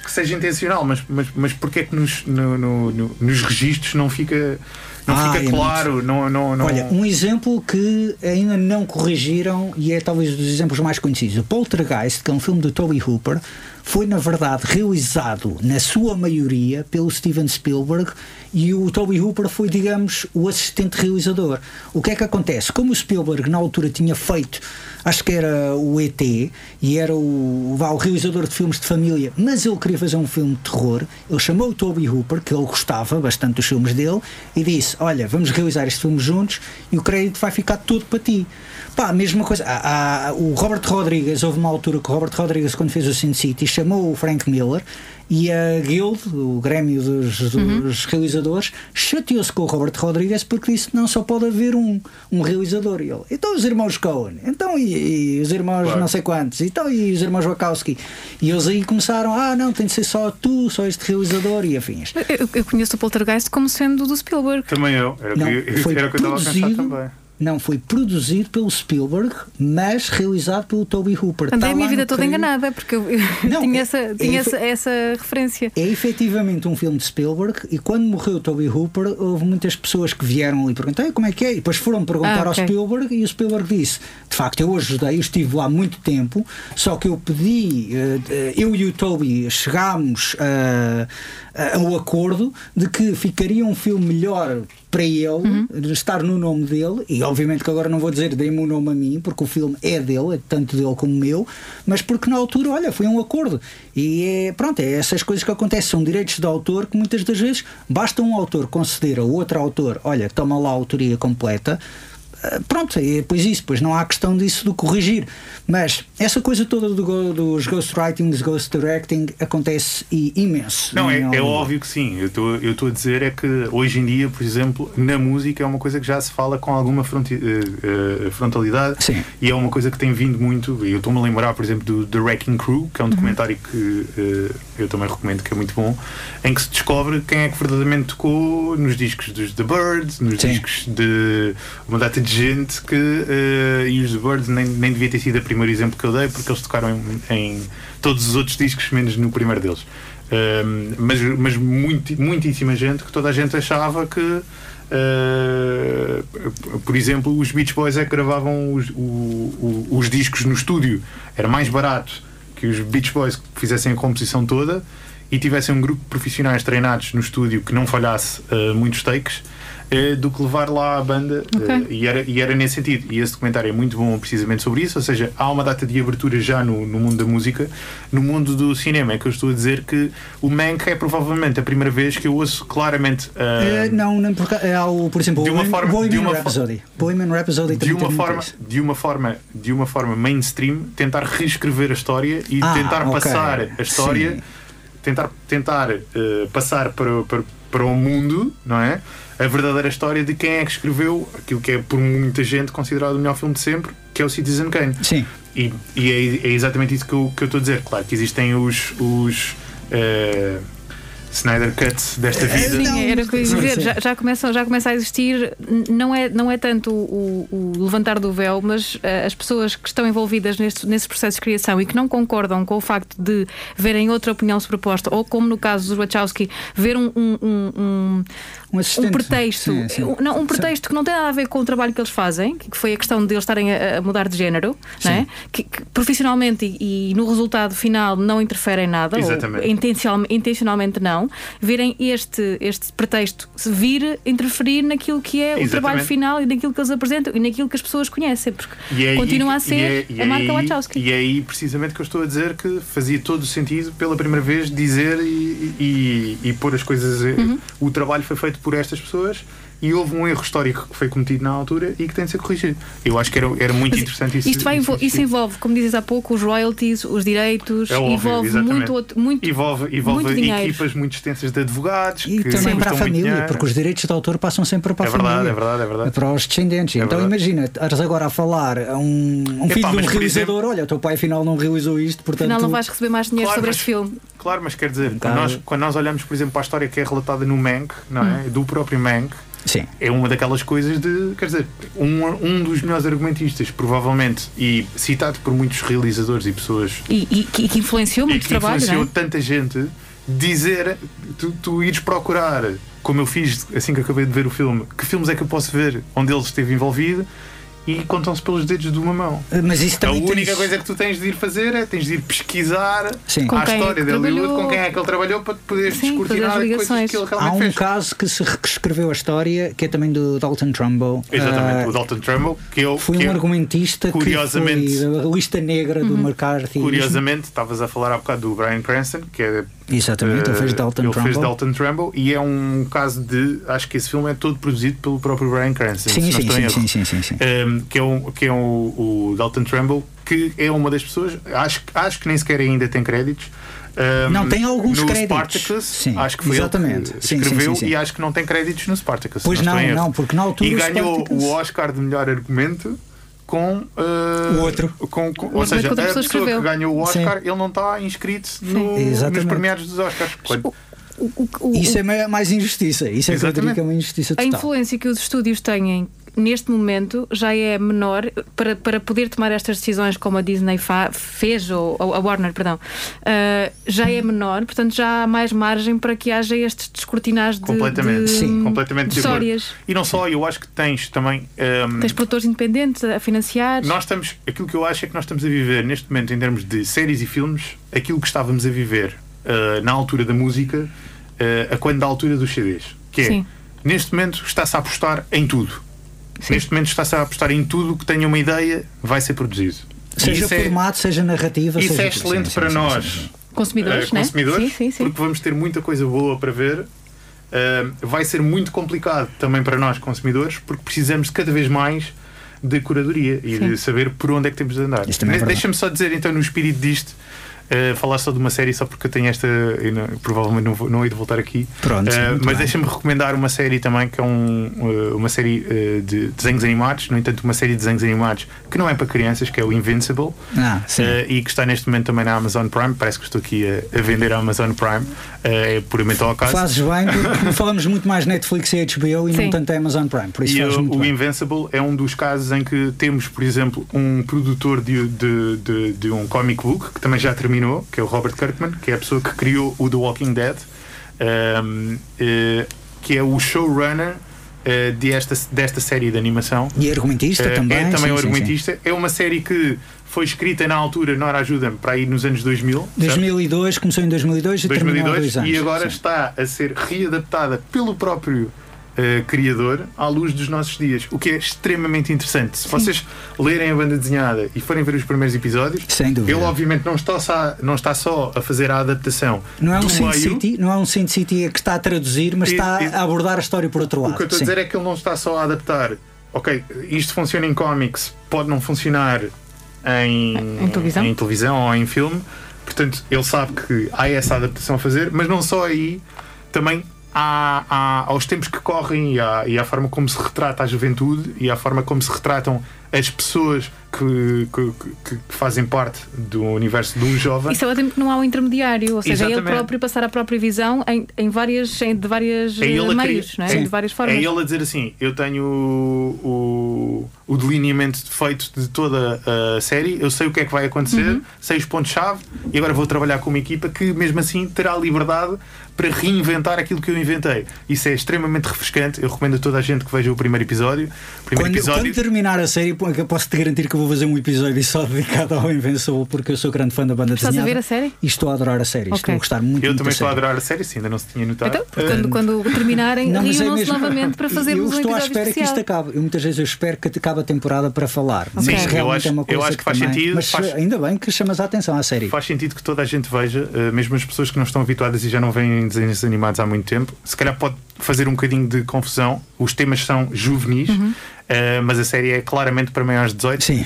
que seja intencional, mas, mas, mas porquê é que nos, no, no- no- nos registros não fica, não Ah, fica é claro? Não, não, não... Olha, um exemplo que ainda não corrigiram e é talvez dos exemplos mais conhecidos. O Poltergeist, que é um filme do Toby Hooper, foi na verdade realizado na sua maioria pelo Steven Spielberg e o Toby Hooper foi, digamos, o assistente realizador. O que é que acontece? Como o Spielberg na altura tinha feito, acho que era o ET e era o, o realizador de filmes de família, mas ele queria fazer um filme de terror, ele chamou o Toby Hooper, que ele gostava bastante dos filmes dele, e disse: Olha, vamos realizar este filme juntos e o crédito vai ficar todo para ti. Pá, a mesma coisa. Há- há- o Robert Rodrigues, houve uma altura que o Robert Rodrigues, quando fez o Sin City, chamou o Frank Miller e a Guild, o Grêmio dos, dos realizadores, chateou-se com o Robert Rodrigues porque disse que não só pode haver um, um realizador. E ele, então os irmãos Cohen, então e, e os irmãos Claro. não sei quantos, então e os irmãos Wachowski. E eles aí começaram, ah, não, tem de ser só tu, só este realizador e afins. Eu, eu conheço o Poltergeist como sendo do Spielberg. Também eu. Era o Não, que, eu- foi era o que eu estava a pensar também. Não, foi produzido pelo Spielberg, mas realizado pelo Toby Hooper. Andei a minha vida toda enganada, porque eu, Não, tinha, é- essa, tinha é essa, essa referência. É efetivamente um filme de Spielberg e quando morreu o Toby Hooper houve muitas pessoas que vieram ali perguntar "Ei, como é que é e depois foram perguntar Ah, ok. ao Spielberg e o Spielberg disse de facto eu ajudei, eu estive lá há muito tempo só que eu pedi eh, eu e o Toby chegámos a, a, ao acordo de que ficaria um filme melhor para ele Uhum. estar no nome dele e obviamente que agora não vou dizer dei-me o nome a mim porque o filme é dele, é tanto dele como meu mas porque na altura, olha, foi um acordo e é, pronto, é essas coisas que acontecem são direitos de autor que muitas das vezes basta um autor conceder a outro autor olha, toma lá a autoria completa Pronto, e depois isso, depois não há questão disso de corrigir. Mas essa coisa toda do dos ghostwritings, ghost directing acontece i- imenso. Não, é, é óbvio que sim. Eu estou a dizer é que hoje em dia, por exemplo, na música é uma coisa que já se fala com alguma fronti- eh, eh, frontalidade Sim. e é uma coisa que tem vindo muito. Eu estou-me a lembrar, por exemplo, do The Wrecking Crew, que é um documentário que eh, eu também recomendo, que é muito bom, em que se descobre quem é que verdadeiramente tocou nos discos dos The Birds, nos Sim. discos de uma data de gente que. eh, e os The Birds nem, nem devia ter sido o primeiro exemplo que eu dei, porque eles tocaram em, em todos os outros discos, menos no primeiro deles. Um, mas mas muito, muitíssima gente que toda a gente achava que uh, por exemplo os Beach Boys é que gravavam os, o- o- os discos no estúdio era mais barato que os Beach Boys fizessem a composição toda e tivessem um grupo de profissionais treinados no estúdio que não falhasse uh, muitos takes uh, do que levar lá a banda uh, Ok. e, era, e era nesse sentido e esse documentário é muito bom precisamente sobre isso ou seja, há uma data de abertura já no, no mundo da música no mundo do cinema é que eu estou a dizer que o Mank é provavelmente a primeira vez que eu ouço claramente uh, Eh, não, não porque há o, por exemplo, De uma o forma- Bohemian de uma Rhapsody. Bohemian Rhapsody de uma forma de uma forma de uma forma mainstream tentar reescrever a história e Ah, tentar ok. passar a história Sim. tentar tentar eh, passar para, para, para o mundo não é a verdadeira história de quem é que escreveu aquilo que é por muita gente considerado o melhor filme de sempre que é o Citizen Kane Sim. e, e é, é exatamente isso que eu, que eu estou a dizer claro que existem os os eh, Snyder Cuts desta vida Sim, era o que eu ia dizer. Já, já, começam, já começa a existir, não é, não é tanto o, o levantar do véu, mas eh, as pessoas que estão envolvidas neste, nesse processo de criação e que não concordam com o facto de verem outra opinião sobreposta, ou como no caso dos Wachowski, ver um, um, um, um, Um um assistente. pretexto, Sim, sim. um- não, um pretexto que não tem nada a ver com o trabalho que eles fazem, que foi a questão deles estarem a, a mudar de género, não é? que, que profissionalmente e, e no resultado final não interferem nada, Exatamente. ou intencional- intencionalmente não, verem este, este pretexto se vir interferir naquilo que é o Exatamente. trabalho final e naquilo que eles apresentam e naquilo que as pessoas conhecem, porque E é aí- continua a e ser é- e a marca é Wachowski. E é aí precisamente que eu estou a dizer que fazia todo o sentido pela primeira vez dizer e, e, e pôr as coisas. Uhum. O trabalho foi feito por estas pessoas e houve um erro histórico que foi cometido na altura e que tem de ser corrigido. Eu acho que era, era muito Mas interessante isso. Isto, vai isso existir. envolve, como dizes há pouco, os royalties, os direitos, É óbvio, envolve exatamente. muito, muito, envolve, envolve muito dinheiro. equipas muito extensas de advogados E que também para a família, dinheiro. porque os direitos de autor passam sempre para a É verdade, família. é verdade, é verdade. Para os descendentes. É então verdade. imagina, estás agora a falar a um, um Epá, filho de um realizador, exemplo- olha, o teu pai afinal não realizou isto, portanto. Afinal, não vais receber mais dinheiro Claro, sobre mas- este filme. Claro, mas quer dizer, quando, nós, quando nós olhamos, por exemplo, para a história que é relatada no Mank, não é? Hum. Do próprio Mank, Sim. é uma daquelas coisas de. Quer dizer, um, um dos melhores argumentistas, provavelmente, e citado por muitos realizadores e pessoas E, e que, que influenciou e muito que trabalho, influenciou não é? tanta gente, dizer, tu, tu ires procurar, como eu fiz assim que acabei de ver o filme, que filmes é que eu posso ver onde ele esteve envolvido e contam-se pelos dedos de uma mão. Mas isso A também única tens- coisa que tu tens de ir fazer é tens de ir pesquisar Sim. A é história que de Hollywood, com quem é que ele trabalhou para poder Sim, descortinar as coisas ligações. que ele Há realmente um fez. caso que se reescreveu a história, que é também do Dalton Trumbo. Exatamente, Ah, o Dalton Trumbo, que eu Foi que um argumentista curiosamente- que foi a lista negra Uhum. do McCarthy. Curiosamente, estavas a falar há bocado do Brian Cranston, que é. Exatamente, ele fez eh, Dalton ele Trumbo. fez Dalton Trumbo e é um caso de. Acho que esse filme é todo produzido pelo próprio Brian Cranston. Sim, não sim, sim, sim, sim, sim, sim. Um, que é, um, que é um, o Dalton Trumbo, que é uma das pessoas, acho, acho que nem sequer ainda tem créditos. Um, Não, tem alguns no créditos. Spartacus, Sim, acho que foi exatamente. ele que escreveu sim, sim. e acho que não tem créditos no Spartacus. Pois não, erro. não, porque na altura E ganhou Spartacus- o Oscar de melhor argumento com uh, O outro. com, com- O ou argumento seja, a pessoa pessoa que ganhou o Oscar, Sim. ele não está inscrito no- nos premiados dos Oscars. Quando- O- o- o- Isso é ma- mais injustiça. Isso é que eu diria Exatamente. que é uma injustiça A total. influência que os estúdios têm neste momento já é menor para, para poder tomar estas decisões como a Disney fez, ou, ou a Warner, perdão, ah, já é menor, portanto já há mais margem para que haja estes descortinares de, Completamente, de, Sim, completamente de histórias. E não só, eu acho que tens também. um, Tens produtores independentes a financiar. Nós estamos, aquilo que eu acho é que nós estamos a viver neste momento, em termos de séries e filmes, aquilo que estávamos a viver uh, na altura da música, uh, a quando da altura dos CDs. Que é, Sim. neste momento está-se a apostar em tudo. Sim. Neste momento está-se a apostar em tudo que tenha uma ideia, vai ser produzido. Seja isso é- formato, seja narrativa. Isso seja é excelente para sim, nós, sim, sim. Consumidores, uh, né? consumidores, Sim, sim, sim. porque vamos ter muita coisa boa para ver. Uh, vai ser muito complicado também para nós, consumidores, porque precisamos de cada vez mais de curadoria e Sim. de saber por onde é que temos de andar. É verdade. Deixa-me só dizer, então, no espírito disto, uh, falar só de uma série, só porque eu tenho esta. eu não- provavelmente não, vou, não hei de voltar aqui. Pronto, Uh, mas deixa-me recomendar uma série também, que é um, uh, uma série uh, de desenhos animados, no entanto, uma série de desenhos animados que não é para crianças, que é o Invincible. Ah, sim. Uh, e que está neste momento também na Amazon Prime. Parece que estou aqui a, a vender a Amazon Prime. Uh, é puramente ao acaso. Fazes bem, porque falamos muito mais Netflix e HBO e Sim. não tanto Amazon Prime. Por isso E o, muito o bem. Invincible é um dos casos em que temos, por exemplo, um produtor de, de, de, de um comic book que também já terminou, que é o Robert Kirkman, que é a pessoa que criou o The Walking Dead, um, eh, que é o showrunner eh, desta, desta série de animação. E argumentista Eh, também. é também sim, um sim, sim. argumentista. É uma série que foi escrita na altura, Nora ajuda-me, para aí nos anos 2000. certo? 2002, começou em 2002 e terminou há 2002 dois anos. e agora Sim. está a ser readaptada pelo próprio eh, criador à luz dos nossos dias, o que é extremamente interessante. Se vocês lerem a banda desenhada e forem ver os primeiros episódios, ele obviamente não está, só, não está só a fazer a adaptação Não é um Sin. City, não é um Sin City que está a traduzir, mas E- está e- a abordar a história por outro lado. O que eu estou a Sim. dizer é que ele não está só a adaptar. Ok, isto funciona em cómics, pode não funcionar em, Em televisão? em televisão ou em filme. Portanto, ele sabe que há essa adaptação a fazer, mas não só aí, também há, há- aos tempos que correm e à, e à forma como se retrata a juventude e à forma como se retratam as pessoas que, que, que- fazem parte do universo de um jovem. Isso é ótimo que não há um intermediário, ou seja, é ele Exatamente. próprio passar a própria visão em, em várias, em, de várias É eh, meios, criar- não é? Sim. de várias formas. É ele a dizer assim: eu tenho o, o, o delineamento feito de toda a série, eu sei o que é que vai acontecer, Uhum. sei os pontos-chave e agora vou trabalhar com uma equipa que, mesmo assim, terá liberdade para reinventar aquilo que eu inventei. Isso é extremamente refrescante. Eu recomendo a toda a gente que veja o primeiro episódio. Primeiro Quando, episódio. quando terminar a série, pô, eu posso te garantir que eu vou fazer um episódio só dedicado ao Invincible, porque eu sou grande fã da banda Estás a desenhada. ver a série? E estou a adorar a série. Estou Ok. a gostar muito Eu muito também estou a adorar a série, se ainda não se tinha notado. Então, quando, quando terminarem, é reúnam-se mesmo- novamente para fazermos eu um estou à episódio espera que especial. isto acabe. Eu muitas vezes eu espero que acabe a temporada para falar. Mas Sim, realmente eu acho- é uma eu coisa acho que faz também- sentido, Mas faz- ainda bem que chamas a atenção à série. Faz sentido que toda a gente veja, eh, mesmo as pessoas que não estão habituadas e já não veem desenhos animados há muito tempo. Se calhar pode fazer um bocadinho de confusão. Os temas são juvenis, Uhum. eh, mas a série é claramente para maiores de 18 Sim.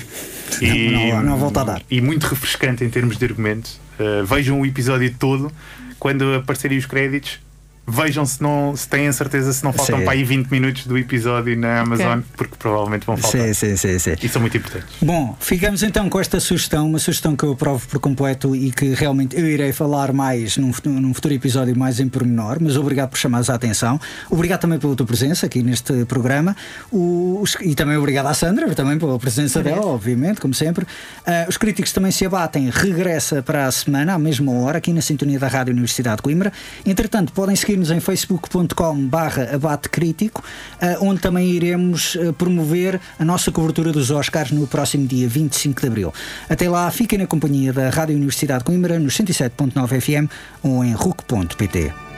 e, Não, não, não volta a dar. e muito refrescante em termos de argumento. Eh, vejam o episódio todo. Quando aparecerem os créditos, vejam se, não, se têm a certeza se não faltam Sim. para aí 20 minutos do episódio na Amazon, porque provavelmente vão faltar. Sim, sim, sim, sim. E são muito importantes. Bom, ficamos então com esta sugestão, uma sugestão que eu aprovo por completo e que realmente eu irei falar mais num, futuro- num futuro episódio mais em pormenor, mas obrigado por chamares a atenção. Obrigado também pela tua presença aqui neste programa O- e também obrigado à Sandra também pela presença dela, obviamente, como sempre. Ah, os críticos também se abatem, regressa para a semana, à mesma hora, aqui na sintonia da Rádio Universidade de Coimbra. Entretanto, podem seguir-nos em facebook.com barra abate crítico, ah, onde também iremos ah, promover a nossa cobertura dos Oscars no próximo dia 25 de Abril. Até lá, fiquem na companhia da Rádio Universidade de Coimbra, nos 107.9 FM ou em RUC.pt.